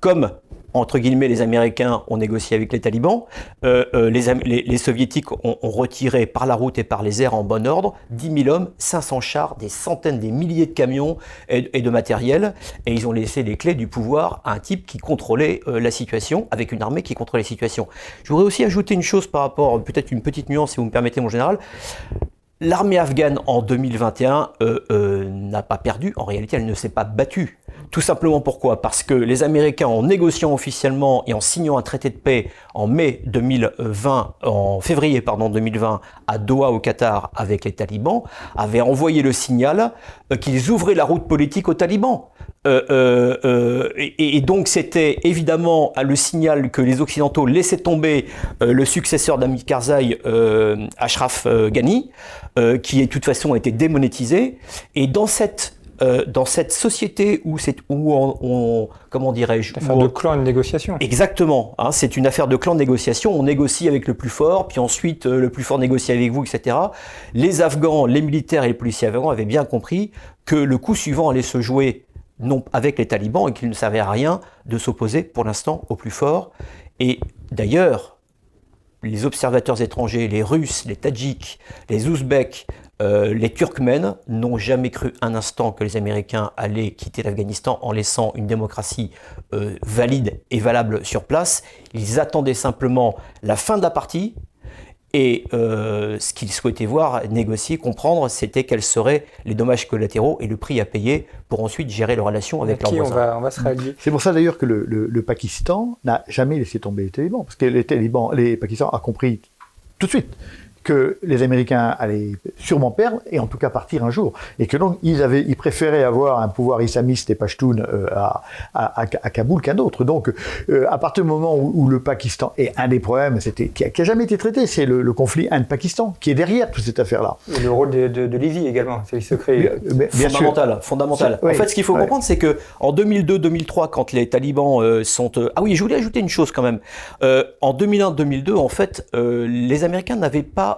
comme entre guillemets, les Américains ont négocié avec les talibans, euh, euh, les, Soviétiques ont, retiré par la route et par les airs en bon ordre 10 000 hommes, 500 chars, des centaines, des milliers de camions et, de matériel, et ils ont laissé les clés du pouvoir à un type qui contrôlait euh, la situation, avec une armée qui contrôlait la situation. Je voudrais aussi ajouter une chose par rapport, peut-être une petite nuance si vous me permettez mon général. L'armée afghane en 2021 n'a pas perdu, en réalité elle ne s'est pas battue. Tout simplement pourquoi? Parce que les Américains, en négociant officiellement et en signant un traité de paix en mai 2020, en février pardon 2020, à Doha au Qatar avec les talibans, avaient envoyé le signal euh, qu'ils ouvraient la route politique aux talibans. Euh, euh, et, donc c'était évidemment le signal que les Occidentaux laissaient tomber le successeur d'Amir Karzai, Ashraf Ghani, qui de toute façon a été démonétisé. Et dans cette euh, dans cette société où c'est où on, comment dirais-je affaire de clan de négociation. Exactement. Hein, c'est une affaire de clan de négociation. On négocie avec le plus fort, puis ensuite euh, le plus fort négocie avec vous, etc. Les Afghans, les militaires et les policiers afghans avaient bien compris que le coup suivant allait se jouer non avec les talibans et qu'ils ne savaient rien de s'opposer pour l'instant au plus fort. Et d'ailleurs, les observateurs étrangers, les Russes, les Tadjiks, les Ouzbeks, euh, les Turkmènes n'ont jamais cru un instant que les Américains allaient quitter l'Afghanistan en laissant une démocratie euh, valide et valable sur place. Ils attendaient simplement la fin de la partie et euh, ce qu'ils souhaitaient voir, négocier, comprendre, c'était quels seraient les dommages collatéraux et le prix à payer pour ensuite gérer leurs relations avec leurs voisins. On va, se rallier. C'est pour ça d'ailleurs que le, le Pakistan n'a jamais laissé tomber les talibans, parce que les talibans, les Pakistans a compris tout de suite que les Américains allaient sûrement perdre, et en tout cas partir un jour. Et que donc, ils, avaient, ils préféraient avoir un pouvoir islamiste et pashtun euh, à, à, à, Kaboul qu'un autre. Donc, euh, à partir du moment où, le Pakistan, et un des problèmes c'était, qui, a, jamais été traité, c'est le, conflit Inde-Pakistan, qui est derrière toute cette affaire-là. Et le rôle de, de, également, c'est le secret. Bien, fondamental, fondamental. En fait, ce qu'il faut comprendre, c'est que en 2002-2003, quand les talibans euh, sont... ah oui, je voulais ajouter une chose quand même. en 2001-2002, en fait, les Américains n'avaient pas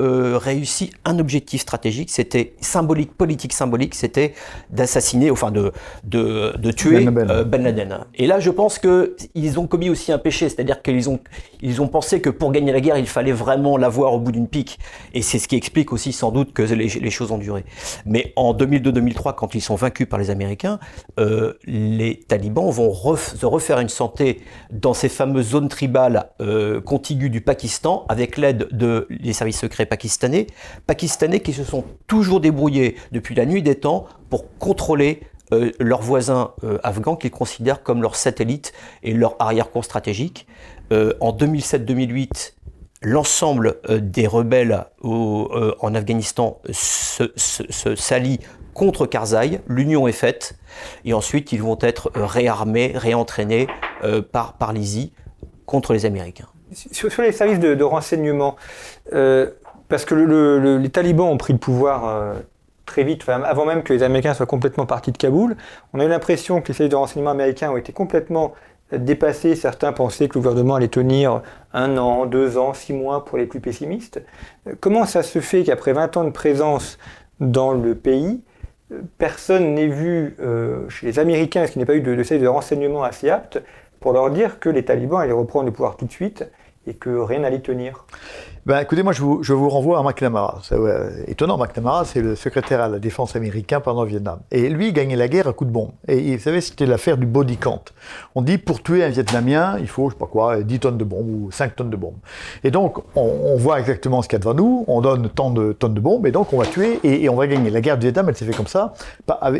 euh, réussi un objectif stratégique, c'était symbolique, politique symbolique, c'était d'assassiner, enfin de, de, de tuer ben, euh, ben Laden. Et là, je pense qu'ils ont commis aussi un péché, c'est-à-dire qu'ils ont, ils ont pensé que pour gagner la guerre, il fallait vraiment l'avoir au bout d'une pique. Et c'est ce qui explique aussi sans doute que les, les choses ont duré. Mais en 2002-2003, quand ils sont vaincus par les Américains, euh, les talibans vont se refaire une santé dans ces fameuses zones tribales contiguës du Pakistan avec l'aide de les services secrets pakistanais, pakistanais qui se sont toujours débrouillés depuis la nuit des temps pour contrôler euh, leurs voisins euh, afghans qu'ils considèrent comme leurs satellites et leur arrière-cour stratégique. Euh, en 2007-2008, l'ensemble des rebelles en Afghanistan s'allient contre Karzai, l'union est faite, et ensuite ils vont être réarmés, réentraînés par, par l'ISI contre les Américains. Sur, les services de, renseignement, parce que les talibans ont pris le pouvoir euh, très vite, avant même que les Américains soient complètement partis de Kaboul. On a eu l'impression que les services de renseignement américains ont été complètement dépassé. Certains pensaient que le gouvernement allait tenir un an, deux ans, six mois pour les plus pessimistes. Comment ça se fait qu'après 20 ans de présence dans le pays, personne n'ait vu euh, chez les Américains, qu'il n'y a pas eu de, de, de renseignements assez aptes pour leur dire que les talibans allaient reprendre le pouvoir tout de suite et que rien n'allait tenir? Ben, écoutez, moi, je vous, je vous renvoie à McNamara. C'est étonnant, McNamara, c'est le secrétaire à la défense américain pendant le Vietnam. Et lui, il gagnait la guerre à coup de bombe. Et vous savez, c'était l'affaire du body count. On dit, pour tuer un Vietnamien, il faut, je sais pas quoi, 10 tonnes de bombes ou 5 tonnes de bombes. Et donc, on, voit exactement ce qu'il y a devant nous, on donne tant de tonnes de bombes, et donc on va tuer, et, on va gagner. La guerre du Vietnam, elle s'est fait comme ça,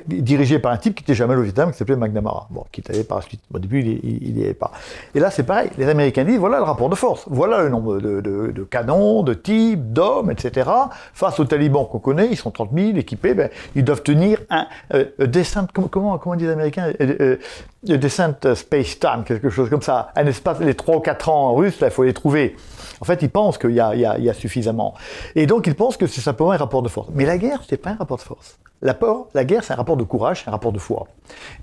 dirigée par un type qui était jamais au Vietnam, qui s'appelait McNamara. Bon, qui était par la suite. Au début, il n'y allait pas. Et là, c'est pareil. Les Américains disent, voilà le rapport de force. Voilà le nombre de, de canons, de tirs, d'hommes, etc. Face aux talibans qu'on connaît, ils sont 30 000 équipés, ben, ils doivent tenir un euh, descent, comment, disent les Américains euh, euh, descent space time, quelque chose comme ça. Un espace, les 3 ou 4 ans en russe, il faut les trouver. En fait, ils pensent qu'il y, a suffisamment. Et donc, ils pensent que c'est simplement un rapport de force. Mais la guerre, c'est pas un rapport de force. La, la guerre, c'est un rapport de courage, un rapport de foi.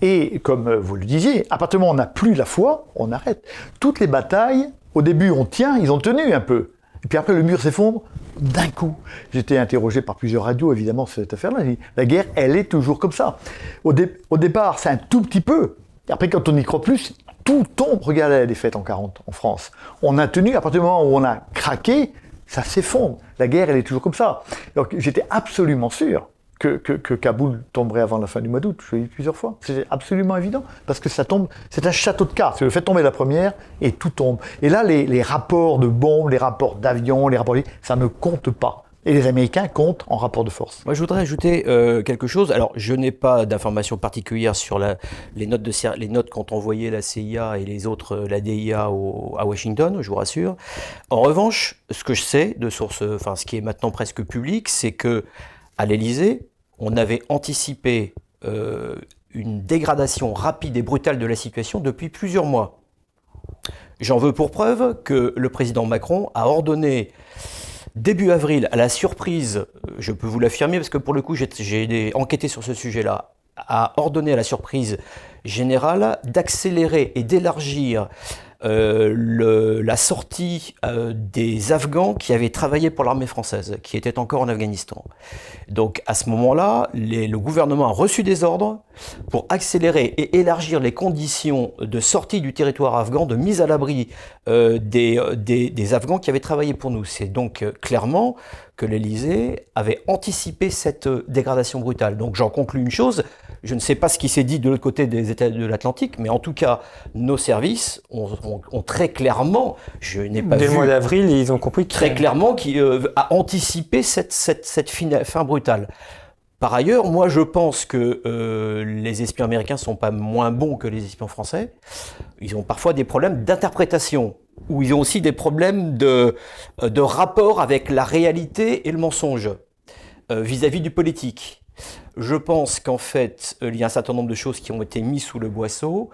Et comme vous le disiez, à partir du moment où on n'a plus la foi, on arrête. Toutes les batailles, au début, on tient, ils ont tenu un peu. Et puis après, le mur s'effondre d'un coup. J'étais interrogé par plusieurs radios, évidemment, sur cette affaire-là. La guerre, elle est toujours comme ça. Au, dé au départ, c'est un tout petit peu. Après, quand on y croit plus, tout tombe. Regardez la défaite en 40 en France. On a tenu, à partir du moment où on a craqué, ça s'effondre. La guerre, elle est toujours comme ça. Donc j'étais absolument sûr que, Kaboul tomberait avant la fin du mois d'août. Je l'ai dit plusieurs fois. C'est absolument évident. Parce que ça tombe, c'est un château de cartes. C'est le fait tomber la première et tout tombe. Et là, les, rapports de bombes, les rapports d'avions, les rapports, ça ne compte pas. Et les Américains comptent en rapport de force. Moi, je voudrais ajouter euh, quelque chose. Alors, je n'ai pas d'informations particulières sur les, notes de, notes qu'ont envoyées la CIA et les autres, la DIA à Washington, je vous rassure. En revanche, ce que je sais de sources, enfin, ce qui est maintenant presque public, c'est que à l'Élysée, on avait anticipé euh, une dégradation rapide et brutale de la situation depuis plusieurs mois. J'en veux pour preuve que le président Macron a ordonné début avril, à la surprise, je peux vous l'affirmer parce que pour le coup j'ai enquêté sur ce sujet-là, a ordonné à la surprise générale d'accélérer et d'élargir euh, la sortie euh, des Afghans qui avaient travaillé pour l'armée française, qui étaient encore en Afghanistan. Donc à ce moment-là, le gouvernement a reçu des ordres pour accélérer et élargir les conditions de sortie du territoire afghan, de mise à l'abri euh, des, Afghans qui avaient travaillé pour nous. C'est donc clairement que l'Élysée avait anticipé cette dégradation brutale. Donc j'en conclus une chose, je ne sais pas ce qui s'est dit de l'autre côté des États de l'Atlantique, mais en tout cas, nos services ont, ont, ont très clairement, je n'ai pas Dès vu... le mois d'avril, ils ont compris Très clairement, qui euh, a anticipé cette, cette, cette fin, fin brutale. Par ailleurs, moi je pense que euh, les espions américains sont pas moins bons que les espions français. Ils ont parfois des problèmes d'interprétation, ou ils ont aussi des problèmes de, de rapport avec la réalité et le mensonge vis-à-vis -vis du politique. Je pense qu'en fait, il y a un certain nombre de choses qui ont été mises sous le boisseau.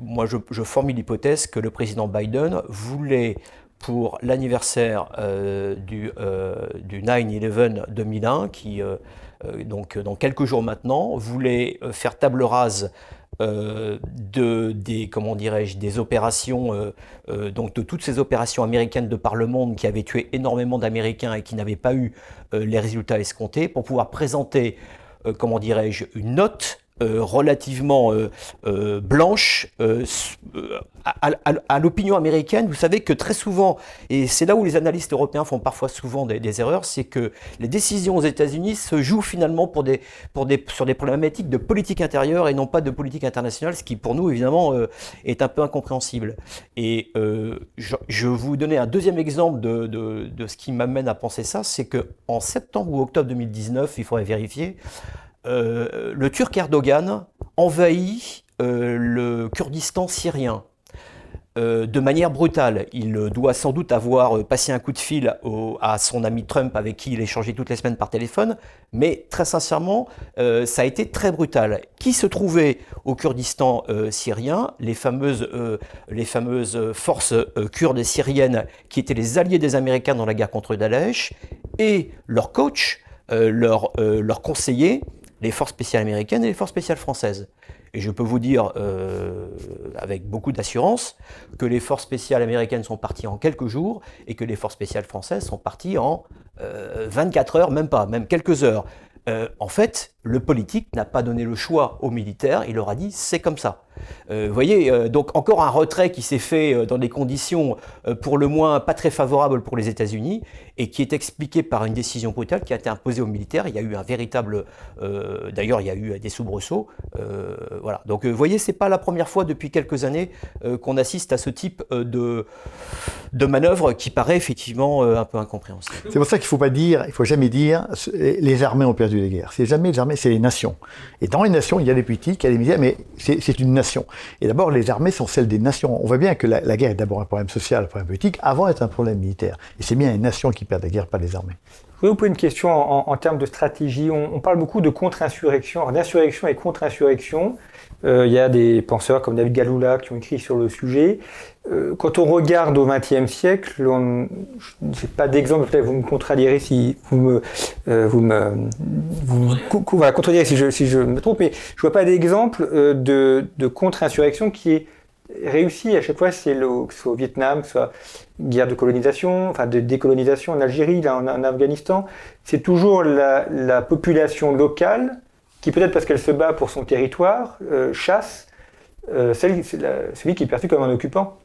Moi, je, formule l'hypothèse que le président Biden voulait pour l'anniversaire euh, du, euh, du 9-11 2001, qui, euh, donc dans quelques jours maintenant, voulait faire table rase euh, de, des, comment dirais-je, des opérations, euh, euh, donc de toutes ces opérations américaines de par le monde qui avaient tué énormément d'Américains et qui n'avaient pas eu les résultats escomptés, pour pouvoir présenter, comment dirais-je, une note euh, relativement euh, euh, blanche à, l'opinion américaine. Vous savez que très souvent, et c'est là où les analystes européens font parfois souvent des, erreurs, c'est que les décisions aux États-Unis se jouent finalement des, sur des problématiques de politique intérieure et non pas de politique internationale, ce qui pour nous évidemment est un peu incompréhensible. Et je, je vous donner un deuxième exemple de, de, de ce qui m'amène à penser ça, c'est que en septembre ou octobre 2019, il faudrait vérifier, euh, le Turc Erdogan envahit euh, le Kurdistan syrien euh, de manière brutale. Il doit sans doute avoir passé un coup de fil à son ami Trump avec qui il échangeait toutes les semaines par téléphone, mais très sincèrement, ça a été très brutal. Qui se trouvait au Kurdistan syrien? Les fameuses, les fameuses forces kurdes syriennes qui étaient les alliés des Américains dans la guerre contre Daesh et leur coach, leur, leur conseiller, les forces spéciales américaines et les forces spéciales françaises. Et je peux vous dire avec beaucoup d'assurance que les forces spéciales américaines sont parties en quelques jours et que les forces spéciales françaises sont parties en 24 heures, même pas, même quelques heures. en fait, le politique n'a pas donné le choix aux militaires, il leur a dit c'est comme ça. Euh, vous voyez, euh, donc encore un retrait qui s'est fait euh, dans des conditions pour le moins pas très favorables pour les États-Unis et qui est expliqué par une décision brutale qui a été imposée aux militaires. Il y a eu un véritable, d'ailleurs, il y a eu des soubresauts. voilà. Donc, vous voyez, c'est pas la première fois depuis quelques années qu'on assiste à ce type de manœuvre qui paraît effectivement un peu incompréhensible. C'est pour ça qu'il faut pas dire, il faut jamais dire les armées ont perdu les guerres. C'est jamais les armées, c'est les nations. Et dans les nations, il y a des politiques, il y a des militaires, mais c'est une nation et d'abord, les armées sont celles des nations. On voit bien que la, guerre est d'abord un problème social, un problème politique, avant d'être un problème militaire. Et c'est bien les nations qui perdent la guerre, pas les armées. Je vous poser une question en, termes de stratégie. On, parle beaucoup de contre-insurrection, d'insurrection et contre-insurrection. Euh, il y a des penseurs comme David Galula qui ont écrit sur le sujet. Euh, quand on regarde au XXe siècle, on, je n'ai pas d'exemple, peut-être vous me contredirez si vous me, euh, vous si je, si me trompe, mais je vois pas d'exemple de, de contre-insurrection qui est réussi à chaque fois, c'est soit au Vietnam, soit guerre de colonisation, enfin de décolonisation en Algérie, là, en, Afghanistan, c'est toujours la, la, population locale qui peut-être parce qu'elle se bat pour son territoire, euh, chasse euh, celui qui est perçu comme un occupant.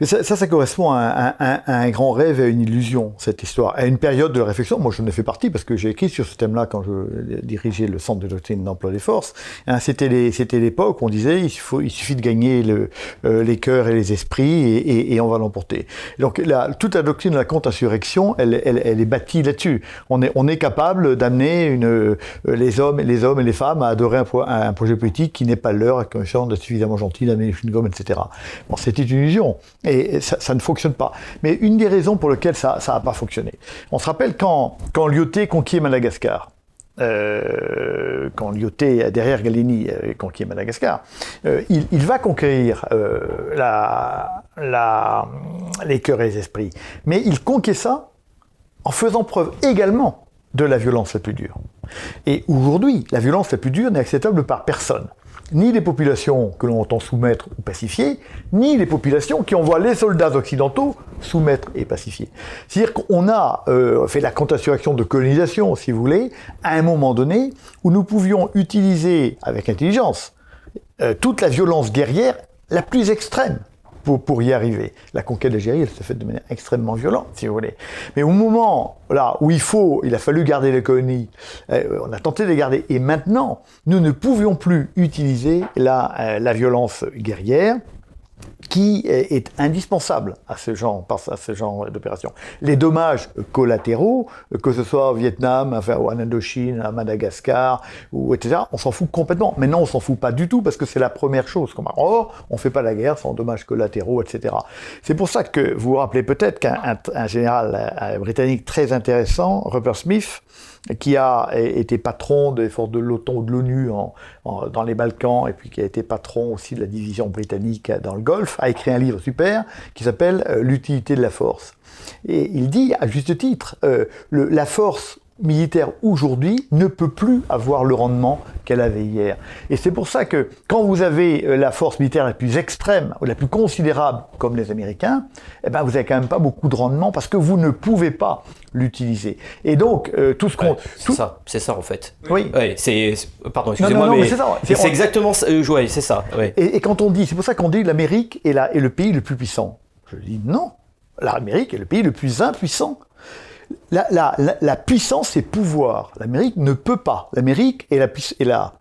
Ça, ça, correspond à un, grand rêve et à une illusion, cette histoire, à une période de réflexion. Moi, je ne fais partie parce que j'ai écrit sur ce thème-là quand je dirigeais le Centre de doctrine d'emploi des forces. Hein, c'était l'époque où on disait il, suffit de gagner euh, les cœurs et les esprits et, on va l'emporter. Donc, toute la doctrine de la contre-insurrection, elle, est bâtie là-dessus. On est, capable d'amener euh, les, hommes, et les femmes à adorer un, un projet politique qui n'est pas leur, et qui est suffisamment gentil d'amener une gomme, etc. Bon, c'était une illusion. Et ça, ne fonctionne pas. Mais une des raisons pour lesquelles ça n'a pas fonctionné. On se rappelle quand, quand Lyoté conquiert Madagascar. Euh, quand Lyoté, derrière Galeni, euh, conquiert Madagascar, euh, il, va conquérir la, les cœurs et les esprits. Mais il conquiert ça en faisant preuve également de la violence la plus dure. Et aujourd'hui, la violence la plus dure n'est acceptable par personne ni les populations que l'on entend soumettre ou pacifier, ni les populations qui envoient les soldats occidentaux soumettre et pacifier. C'est-à-dire qu'on a euh, fait la contre-insurrection de colonisation, si vous voulez, à un moment donné où nous pouvions utiliser avec intelligence euh, toute la violence guerrière la plus extrême pour, y arriver. La conquête d'Algérie, elle se fait de manière extrêmement violente, si vous voulez. Mais au moment là, où il faut, il a fallu garder les colonies, euh, on a tenté de les garder. Et maintenant, nous ne pouvions plus utiliser la, euh, la violence guerrière qui est indispensable à ce genre, à ce genre d'opération. Les dommages collatéraux, que ce soit au Vietnam, enfin, en Indochine, à Madagascar, ou etc., on s'en fout complètement. Mais non, on s'en fout pas du tout parce que c'est la première chose qu'on Oh, on fait pas la guerre sans dommages collatéraux, etc. C'est pour ça que vous vous rappelez peut-être qu'un général euh, britannique très intéressant, Rupert Smith, qui a été patron des forces de l'OTAN ou de l'ONU dans les Balkans, et puis qui a été patron aussi de la division britannique dans le Golfe, a écrit un livre super qui s'appelle euh, L'utilité de la force. Et il dit, à juste titre, euh, la force militaire aujourd'hui ne peut plus avoir le rendement qu'elle avait hier. Et c'est pour ça que quand vous avez euh, la force militaire la plus extrême ou la plus considérable comme les Américains, eh ben vous n'avez quand même pas beaucoup de rendement parce que vous ne pouvez pas l'utiliser. Et donc euh, tout ce qu'on c'est ça, c'est ça en fait. Oui. c'est pardon, excusez-moi mais c'est exactement euh, c'est ça. Et, et, quand on dit, c'est pour ça qu'on dit l'Amérique est, est le pays le plus puissant. Je dis non. L'Amérique est le pays le plus impuissant la, puissance, c'est pouvoir. L'Amérique ne peut pas. L'Amérique est, la,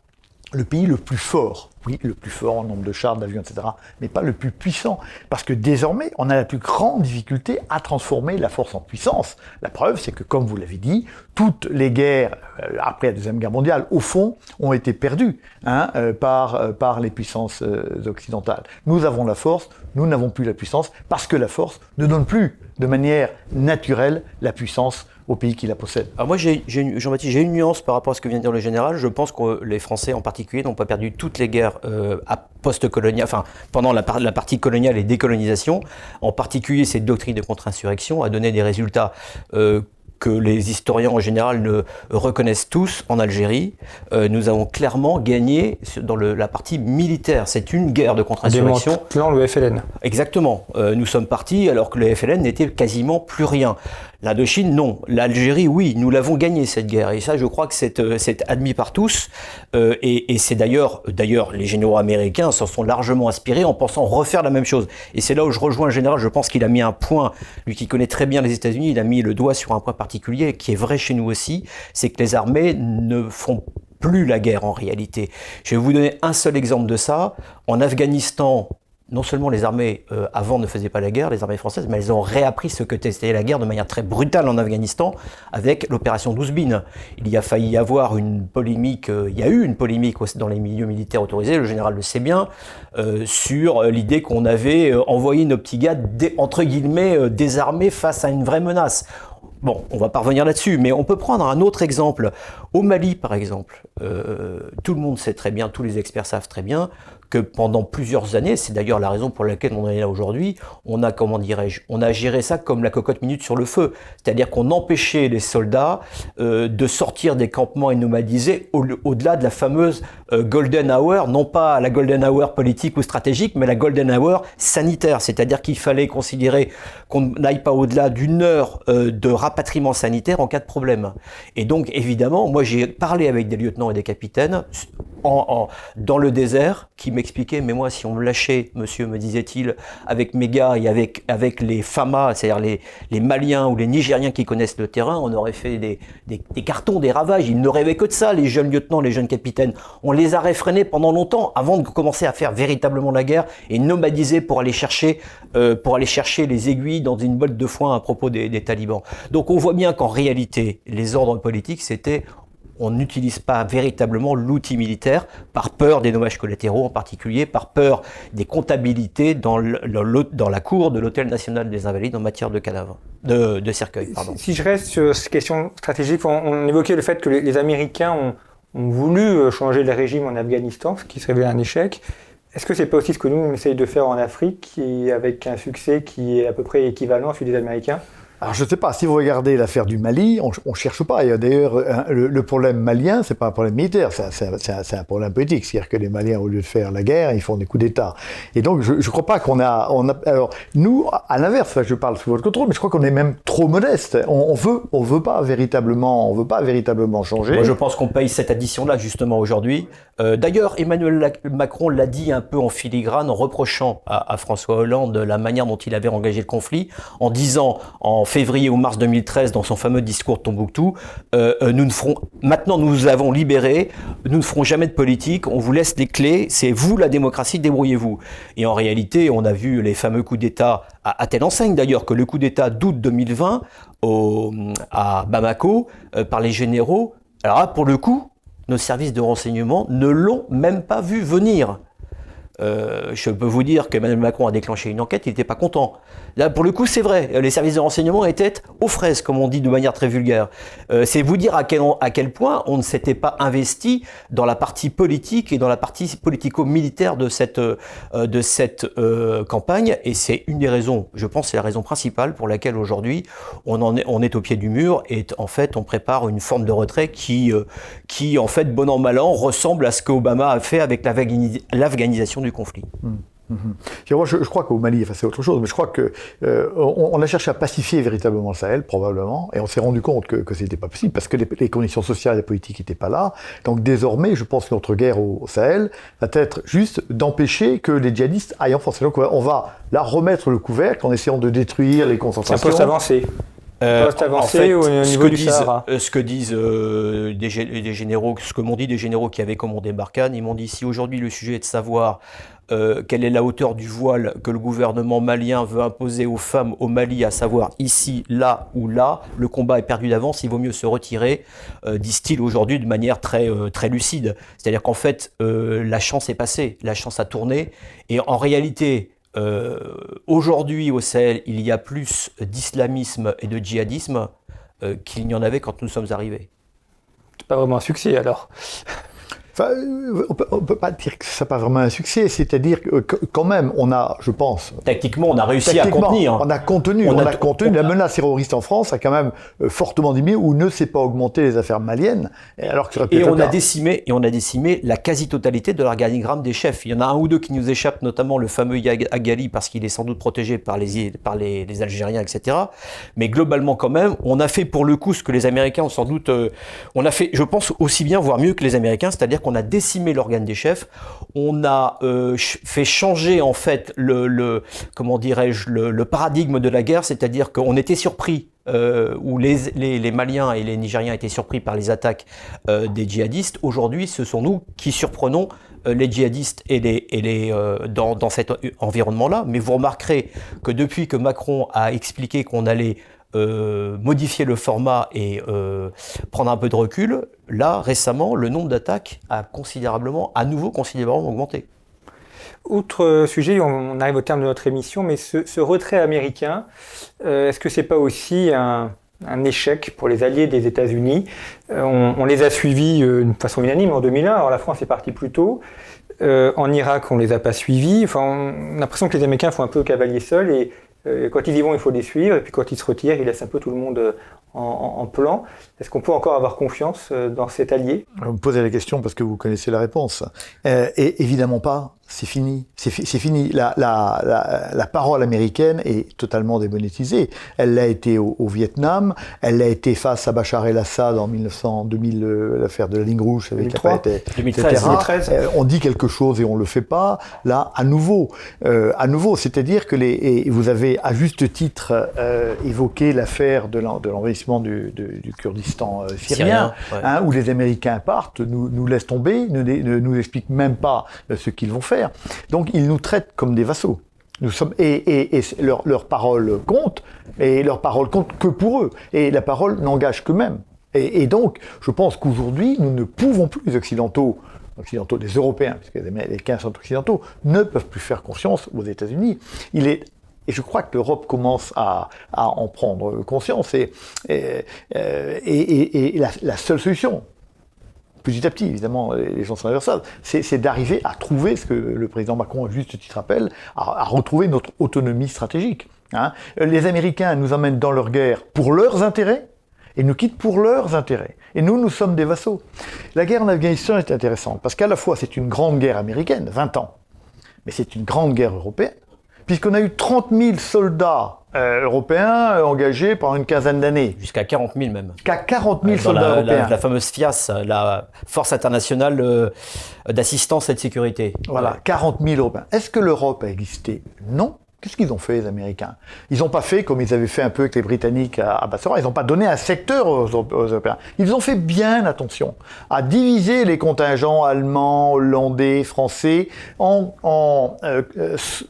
le pays le plus fort. Oui, le plus fort en nombre de chars, d'avions, etc. Mais pas le plus puissant. Parce que désormais, on a la plus grande difficulté à transformer la force en puissance. La preuve, c'est que, comme vous l'avez dit, toutes les guerres euh, après la Deuxième Guerre mondiale, au fond, ont été perdues hein, euh, par, euh, par les puissances occidentales. Nous avons la force, nous n'avons plus la puissance, parce que la force ne donne plus de manière naturelle la puissance au pays qui la possède. Alors moi, Jean-Baptiste, j'ai une nuance par rapport à ce que vient de dire le général. Je pense que les Français en particulier n'ont pas perdu toutes les guerres euh, post-coloniales, enfin pendant la, la, partie coloniale et décolonisation. En particulier, cette doctrine de contre-insurrection a donné des résultats euh, que les historiens en général ne reconnaissent tous en Algérie, euh, nous avons clairement gagné dans la partie militaire. C'est une guerre de contre-insurrection. le FLN. Exactement. Euh, nous sommes partis alors que le FLN n'était quasiment plus rien. L'Indochine, non. L'Algérie, oui, nous l'avons gagné cette guerre. Et ça, je crois que c'est euh, admis par tous. Euh, et, et c'est d'ailleurs, d'ailleurs, les généraux américains s'en sont largement inspirés en pensant refaire la même chose. Et c'est là où je rejoins le général. Je pense qu'il a mis un point, lui qui connaît très bien les États-Unis, il a mis le doigt sur un point particulier qui est vrai chez nous aussi. C'est que les armées ne font plus la guerre en réalité. Je vais vous donner un seul exemple de ça. En Afghanistan, non seulement les armées euh, avant ne faisaient pas la guerre, les armées françaises, mais elles ont réappris ce que c'était la guerre de manière très brutale en Afghanistan avec l'opération 12 bin. Il y a failli avoir une polémique, euh, il y a eu une polémique dans les milieux militaires autorisés, le général le sait bien, euh, sur l'idée qu'on avait envoyé nos petits gars, entre guillemets, désarmés face à une vraie menace. Bon, on va pas revenir là-dessus, mais on peut prendre un autre exemple. Au Mali, par exemple, tout le monde sait très bien, tous les experts savent très bien que pendant plusieurs années, c'est d'ailleurs la raison pour laquelle on est là aujourd'hui, on a, comment dirais-je, on a géré ça comme la cocotte minute sur le feu. C'est-à-dire qu'on empêchait les soldats euh, de sortir des campements et nomadisés au-delà de la fameuse euh, golden hour, non pas la golden hour politique ou stratégique, mais la golden hour sanitaire. C'est-à-dire qu'il fallait considérer qu'on n'aille pas au-delà d'une heure euh, de rapatriement sanitaire en cas de problème. Et donc, évidemment, moi j'ai parlé avec des lieutenants et des capitaines en, dans le désert qui m'expliquaient, mais moi, si on me lâchait, monsieur, me disait-il, avec mes gars et avec, avec les FAMA, c'est-à-dire les, les Maliens ou les Nigériens qui connaissent le terrain, on aurait fait des, des, des cartons, des ravages. Ils ne rêvaient que de ça, les jeunes lieutenants, les jeunes capitaines. On les a réfrénés pendant longtemps avant de commencer à faire véritablement la guerre et nomadiser pour aller chercher, euh, pour aller chercher les aiguilles dans une botte de foin à propos des, des talibans. Donc on voit bien qu'en réalité, les ordres politiques, c'était on n'utilise pas véritablement l'outil militaire par peur des dommages collatéraux, en particulier par peur des comptabilités dans, dans la cour de l'Hôtel national des Invalides en matière de cadavres, de, de cercueils. Pardon. Si, je reste sur cette question stratégique, on, évoquait le fait que les, Américains ont, ont, voulu euh, changer le régime en Afghanistan, ce qui se révélait un échec. Est-ce que c'est pas aussi ce que nous on essaye de faire en Afrique, avec un succès qui est à peu près équivalent à celui des Américains? Alors je ne sais pas, si vous regardez l'affaire du Mali, on ne cherche pas. D'ailleurs, le, problème malien, c'est pas un problème militaire, c'est un, problème politique. C'est-à-dire que les Maliens, au lieu de faire la guerre, ils font des coups d'État. Et donc, je ne crois pas qu'on a, on a... Alors, nous, à l'inverse, je parle sous votre contrôle, mais je crois qu'on est même trop modeste. On, on, veut, on veut pas véritablement, on veut pas véritablement changer. Moi, je pense qu'on paye cette addition-là, justement, aujourd'hui. Euh, D'ailleurs, Emmanuel Macron l'a dit un peu en filigrane, en reprochant à, à François Hollande la manière dont il avait engagé le conflit, en disant, en février ou mars 2013 dans son fameux discours de Tombouctou, euh, euh, nous ne ferons, maintenant nous nous avons libéré, nous ne ferons jamais de politique, on vous laisse les clés, c'est vous la démocratie, débrouillez-vous. Et en réalité, on a vu les fameux coups d'État, à, telle enseigne d'ailleurs que le coup d'État d'août 2020 au, à Bamako euh, par les généraux, alors là, pour le coup, nos services de renseignement ne l'ont même pas vu venir. Euh, je peux vous dire que Emmanuel Macron a déclenché une enquête, il n'était pas content. Là, pour le coup, c'est vrai, les services de renseignement étaient aux fraises, comme on dit de manière très vulgaire. Euh, c'est vous dire à quel, point on ne s'était pas investi dans la partie politique et dans la partie politico-militaire de cette, euh, campagne, et c'est une des raisons, je pense, c'est la raison principale pour laquelle aujourd'hui on, est, on est au pied du mur, et en fait, on prépare une forme de retrait qui, qui en fait, bon an, mal an, ressemble à ce qu'Obama a fait avec l'afghanisation du conflit. Mmh. Je, crois qu'au Mali, enfin, c'est autre chose, mais je crois qu'on euh, on a cherché à pacifier véritablement le Sahel, probablement, et on s'est rendu compte que, que ce n'était pas possible parce que les, conditions sociales et politiques n'étaient pas là. Donc désormais, je pense que notre guerre au, Sahel va être juste d'empêcher que les djihadistes aillent en France. donc on va là remettre le couvercle en essayant de détruire les concentrations. Euh, avancer au niveau ce que disent, euh, ce que disent euh, des, des, généraux, ce que m'ont dit des généraux qui avaient commandé Barkhane, ils m'ont dit si aujourd'hui le sujet est de savoir quelle est la hauteur du voile que le gouvernement malien veut imposer aux femmes au Mali, à savoir ici, là ou là, le combat est perdu d'avance, il vaut mieux se retirer, disent-ils aujourd'hui de manière très, très lucide. C'est-à-dire qu'en fait, la chance est passée, la chance a tourné, et en réalité, aujourd'hui au Sahel, il y a plus d'islamisme et de djihadisme qu'il n'y en avait quand nous sommes arrivés. C'est pas vraiment un succès alors Enfin, on peut, peut pas dire que ça n'a pas vraiment un succès, c'est-à-dire que quand même, on a, je pense... Tactiquement, on a réussi à contenir. On a contenu, on, a, contenu. La menace terroriste en France a quand même euh, fortement diminué ou ne s'est pas augmenté les affaires maliennes, alors que et on a décimé Et on a décimé la quasi-totalité de l'organigramme des chefs. Il y en a un ou deux qui nous échappent, notamment le fameux Agali, parce qu'il est sans doute protégé par les, par les, les, Algériens, etc. Mais globalement, quand même, on a fait pour le coup ce que les Américains ont sans doute... Euh, on a fait, je pense, aussi bien, voire mieux que les Américains, c'est-à-dire qu'on a décimé l'organe des chefs, on a euh, fait changer en fait le, comment dirais-je le, paradigme de la guerre, c'est-à-dire qu'on était surpris euh, où les, Maliens et les Nigériens étaient surpris par les attaques euh, des djihadistes. Aujourd'hui, ce sont nous qui surprenons les djihadistes et les, dans cet environnement-là. Mais vous remarquerez que depuis que Macron a expliqué qu'on allait euh, modifier le format et euh, prendre un peu de recul, là, récemment, le nombre d'attaques a considérablement, à nouveau considérablement augmenté. Autre sujet, on arrive au terme de notre émission, mais ce, retrait américain, euh, est-ce que c'est pas aussi un, échec pour les alliés des États-Unis? On, les a suivis de façon unanime en 2001, alors la France est partie plus tôt. en Irak, on les a pas suivis. Enfin, on a l'impression que les Américains font un peu cavalier seul et euh, quand ils y vont, il faut les suivre, et puis quand ils se retirent, ils laissent un peu tout le monde euh, en, plan. Est-ce qu'on peut encore avoir confiance euh, dans cet allié? Vous me posez la question parce que vous connaissez la réponse. et évidemment pas c'est fini. C'est fini. La, la, la, parole américaine est totalement démonétisée. Elle l'a été au, Vietnam, elle l'a été face à Bachar el-Assad en 1900, 2000, euh, l'affaire de la ligne rouge avec 2003, 2013, euh, on dit quelque chose et on le fait pas. Là, à nouveau, euh, à nouveau, c'est-à-dire que les, et vous avez à juste titre évoqué l'affaire de l'envahissement du, du, Kurdistan syrien, hein, où les Américains partent, nous, nous laissent tomber, ne nous, nous expliquent même pas ce qu'ils vont faire. Donc ils nous traitent comme des vassaux. Nous sommes, et, leur, parole compte, et leur parole compte que pour eux. Et la parole n'engage qu'eux-mêmes. Et, donc, je pense qu'aujourd'hui, nous ne pouvons plus, les Occidentaux, occidentaux, les Européens, puisque les Américains sont occidentaux, ne peuvent plus faire confiance aux États-Unis. Il est et je crois que l'Europe commence à, en prendre conscience. Et, et, la, la, seule solution, petit à petit, évidemment, les gens sont inversables, c'est d'arriver à trouver ce que le président Macron, à juste titre rappelle, à, retrouver notre autonomie stratégique. Hein. Les Américains nous emmènent dans leur guerre pour leurs intérêts et nous quittent pour leurs intérêts. Et nous, nous sommes des vassaux. La guerre en Afghanistan est intéressante parce qu'à la fois c'est une grande guerre américaine, 20 ans, mais c'est une grande guerre européenne, puisqu'on a eu 30 000 soldats euh, européens euh, engagés pendant une quinzaine d'années. Jusqu'à 40 000 même. Jusqu'à 40 000 soldats européens. La, fameuse FIAS, la Force internationale euh, d'assistance et de sécurité. Voilà, 40 000 Européens. Est-ce que l'Europe a existé? Non. Qu'est-ce qu'ils ont fait, les Américains? Ils n'ont pas fait comme ils avaient fait un peu avec les Britanniques à, Bassora. Ils n'ont pas donné un secteur aux, Européens. Ils ont fait bien attention à diviser les contingents allemands, hollandais, français en, en, euh,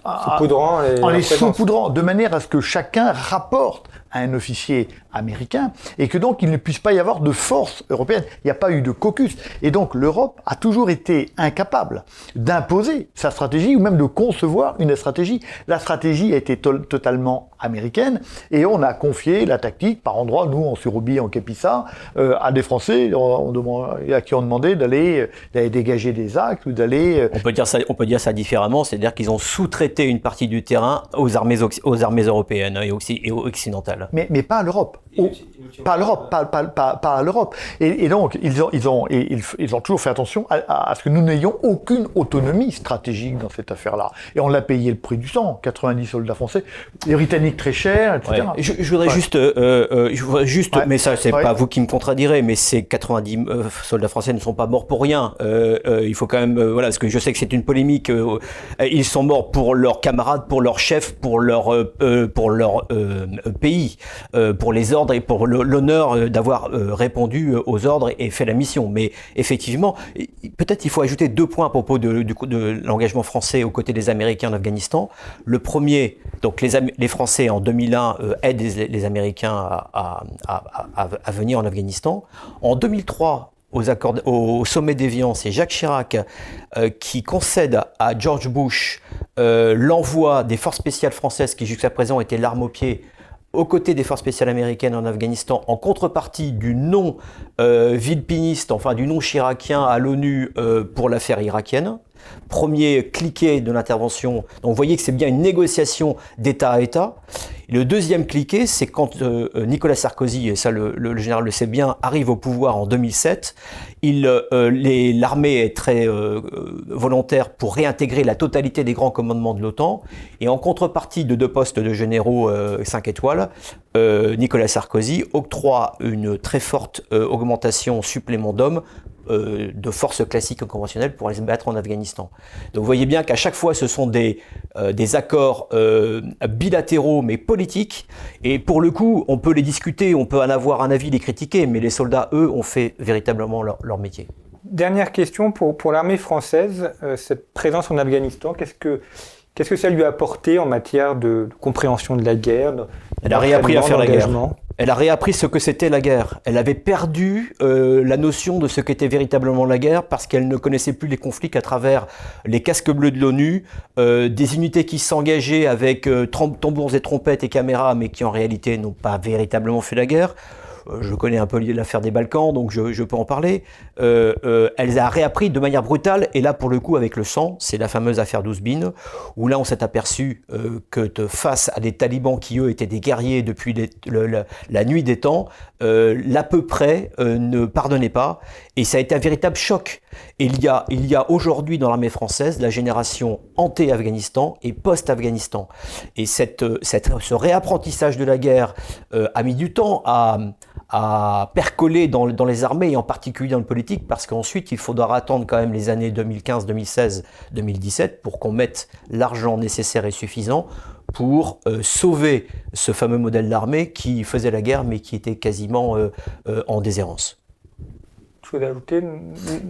en les saupoudrant de manière à ce que chacun rapporte à un officier américain, et que donc il ne puisse pas y avoir de force européenne. Il n'y a pas eu de caucus. Et donc l'Europe a toujours été incapable d'imposer sa stratégie ou même de concevoir une stratégie. La stratégie a été totalement américaine et on a confié la tactique par endroits, nous en Surubie, en Képissa, euh, à des Français on, à qui on demandait d'aller dégager des actes ou d'aller... Euh, on, peut dire ça, on peut dire ça différemment, c'est-à-dire qu'ils ont sous-traité une partie du terrain aux armées, aux armées européennes et, et occidentales. Mais, mais pas à l'Europe pas à l'Europe, pas, pas, pas, pas, à l'Europe. Et, et, donc, ils ont, ils, ont, ils, ils, ont toujours fait attention à, à, ce que nous n'ayons aucune autonomie stratégique dans cette affaire-là. Et on l'a payé le prix du sang, 90 soldats français, les Britanniques très chers, etc. Je, je, voudrais juste, euh, euh, je voudrais juste mais ça, c'est pas vous qui me contredirez, mais ces 90 euh, soldats français ne sont pas morts pour rien. Il faut quand même, voilà, parce que je sais que c'est une polémique. ils sont morts pour leurs camarades, pour leurs chefs, pour leur, pour leur pays, pour les ordres et pour l'honneur d'avoir répondu aux ordres et fait la mission. Mais effectivement, peut-être il faut ajouter deux points à propos de, de l'engagement français aux côtés des Américains en Afghanistan. Le premier, donc les, les Français en 2001 aident les, Américains à, venir en Afghanistan. En 2003, aux accords, au sommet d'Évian, c'est Jacques Chirac qui concède à George Bush l'envoi des forces spéciales françaises qui jusqu'à présent étaient l'arme au pied aux côtés des forces spéciales américaines en Afghanistan en contrepartie du non euh, vilpiniste, enfin du non chiracien à l'ONU euh, pour l'affaire irakienne. Premier cliquet de l'intervention. Donc vous voyez que c'est bien une négociation d'État à État. le deuxième cliquet, c'est quand euh, Nicolas Sarkozy, et ça le, général le sait bien, arrive au pouvoir en 2007. L'armée est très volontaire pour réintégrer la totalité des grands commandements de l'OTAN. Et en contrepartie de deux postes de généraux 5 étoiles, euh, Nicolas Sarkozy octroie une très forte euh, augmentation supplément d'hommes euh, de forces classiques conventionnelles pour aller se battre en Afghanistan. Donc vous voyez bien qu'à chaque fois ce sont des, des accords bilatéraux mais politiques et pour le coup on peut les discuter, on peut en avoir un avis, les critiquer, mais les soldats eux ont fait véritablement leur, leur métier. Dernière question pour, pour l'armée française, cette présence en Afghanistan, qu'est-ce que Qu'est-ce que ça lui a apporté en matière de compréhension de la guerre Elle a réappris à faire la guerre. Elle a réappris ce que c'était la guerre. Elle avait perdu euh, la notion de ce qu'était véritablement la guerre parce qu'elle ne connaissait plus les conflits qu'à travers les casques bleus de l'ONU, euh, des unités qui s'engageaient avec euh, tambours et trompettes et caméras, mais qui en réalité n'ont pas véritablement fait la guerre. Euh, je connais un peu l'affaire des Balkans, donc je, peux en parler. Euh, euh, elle a réappris de manière brutale, et là pour le coup avec le sang, c'est la fameuse affaire d'Ouzbine, où là on s'est aperçu que face à des talibans qui eux étaient des guerriers depuis la, nuit des temps, l'à peu près ne pardonnait pas, et ça a été un véritable choc. il y a, a aujourd'hui dans l'armée française la génération anté-Afghanistan et post-Afghanistan. Et cette, cette, ce réapprentissage de la guerre a mis du temps à, à percoler dans, les armées et en particulier dans le politique parce qu'ensuite il faudra attendre quand même les années 2015, 2016, 2017 pour qu'on mette l'argent nécessaire et suffisant pour euh, sauver ce fameux modèle d'armée qui faisait la guerre mais qui était quasiment euh, euh, en déshérence.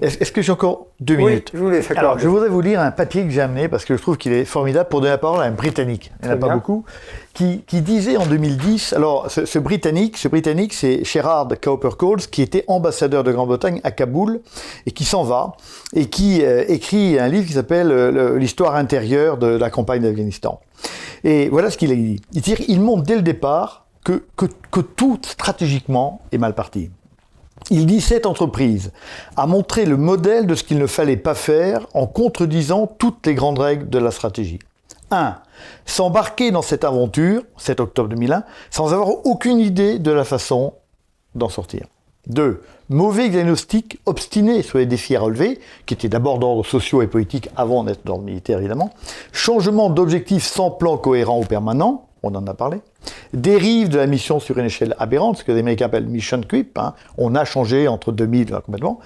Est-ce que j'ai encore deux minutes je voulais, Alors, je voudrais vous lire un papier que j'ai amené parce que je trouve qu'il est formidable pour donner la parole à un Britannique. Il n'y en a pas beaucoup. Qui, disait en 2010, alors ce, Britannique, ce Britannique, c'est Sherard Cowper Coles, qui était ambassadeur de Grande-Bretagne à Kaboul et qui s'en va et qui euh, écrit un livre qui s'appelle euh, L'histoire intérieure de la campagne d'Afghanistan. Et voilà ce qu'il a dit. Il, dit, il montre dès le départ que, que, que tout stratégiquement est mal parti. Il dit cette entreprise a montré le modèle de ce qu'il ne fallait pas faire en contredisant toutes les grandes règles de la stratégie. 1. S'embarquer dans cette aventure, 7 octobre 2001, sans avoir aucune idée de la façon d'en sortir. 2. Mauvais diagnostic obstiné sur les défis à relever, qui étaient d'abord d'ordre sociaux et politique avant d'être d'ordre militaire évidemment. Changement d'objectifs sans plan cohérent ou permanent on en a parlé. Dérive de la mission sur une échelle aberrante, ce que les Américains appellent mission creep. Hein. On a changé entre 2000 complètement.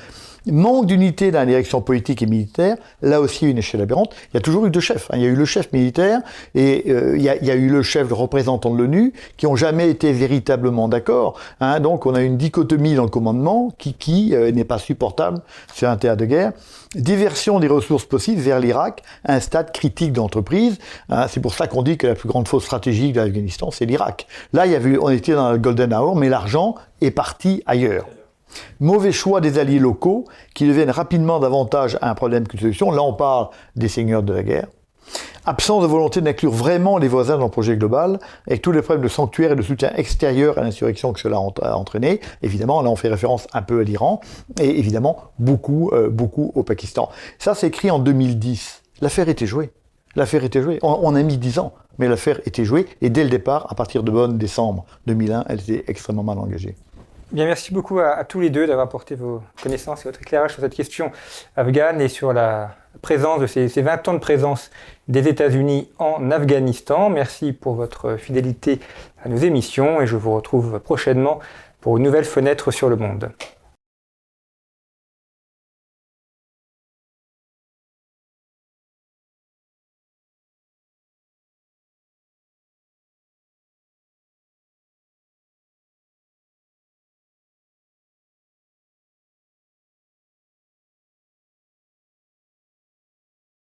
Manque d'unité dans la direction politique et militaire, là aussi une échelle aberrante. Il y a toujours eu deux chefs. Hein. Il y a eu le chef militaire et euh, il, y a, eu le chef, représentant de l'ONU, qui ont jamais été véritablement d'accord. Hein. Donc on a une dichotomie dans le commandement qui, euh, n'est pas supportable sur un théâtre de guerre. Diversion des ressources possibles vers l'Irak, un stade critique d'entreprise. Hein. C'est pour ça qu'on dit que la plus grande fausse stratégique de l'Afghanistan, c'est l'Irak. Là, il y on était dans le Golden Hour, mais l'argent est parti ailleurs. Mauvais choix des alliés locaux qui deviennent rapidement davantage un problème qu'une solution. Là, on parle des seigneurs de la guerre. Absence de volonté d'inclure vraiment les voisins dans le projet global, avec tous les problèmes de sanctuaire et de soutien extérieur à l'insurrection que cela a entraîné. Évidemment, là, on fait référence un peu à l'Iran, et évidemment, beaucoup, euh, beaucoup au Pakistan. Ça, c'est écrit en 2010. L'affaire était jouée. L'affaire était jouée. On, a mis 10 ans, mais l'affaire était jouée, et dès le départ, à partir de bonne décembre 2001, elle était extrêmement mal engagée. Bien, merci beaucoup à, tous les deux d'avoir apporté vos connaissances et votre éclairage sur cette question afghane et sur la présence de ces, ces 20 ans de présence des États-Unis en Afghanistan. Merci pour votre fidélité à nos émissions et je vous retrouve prochainement pour une nouvelle fenêtre sur le monde.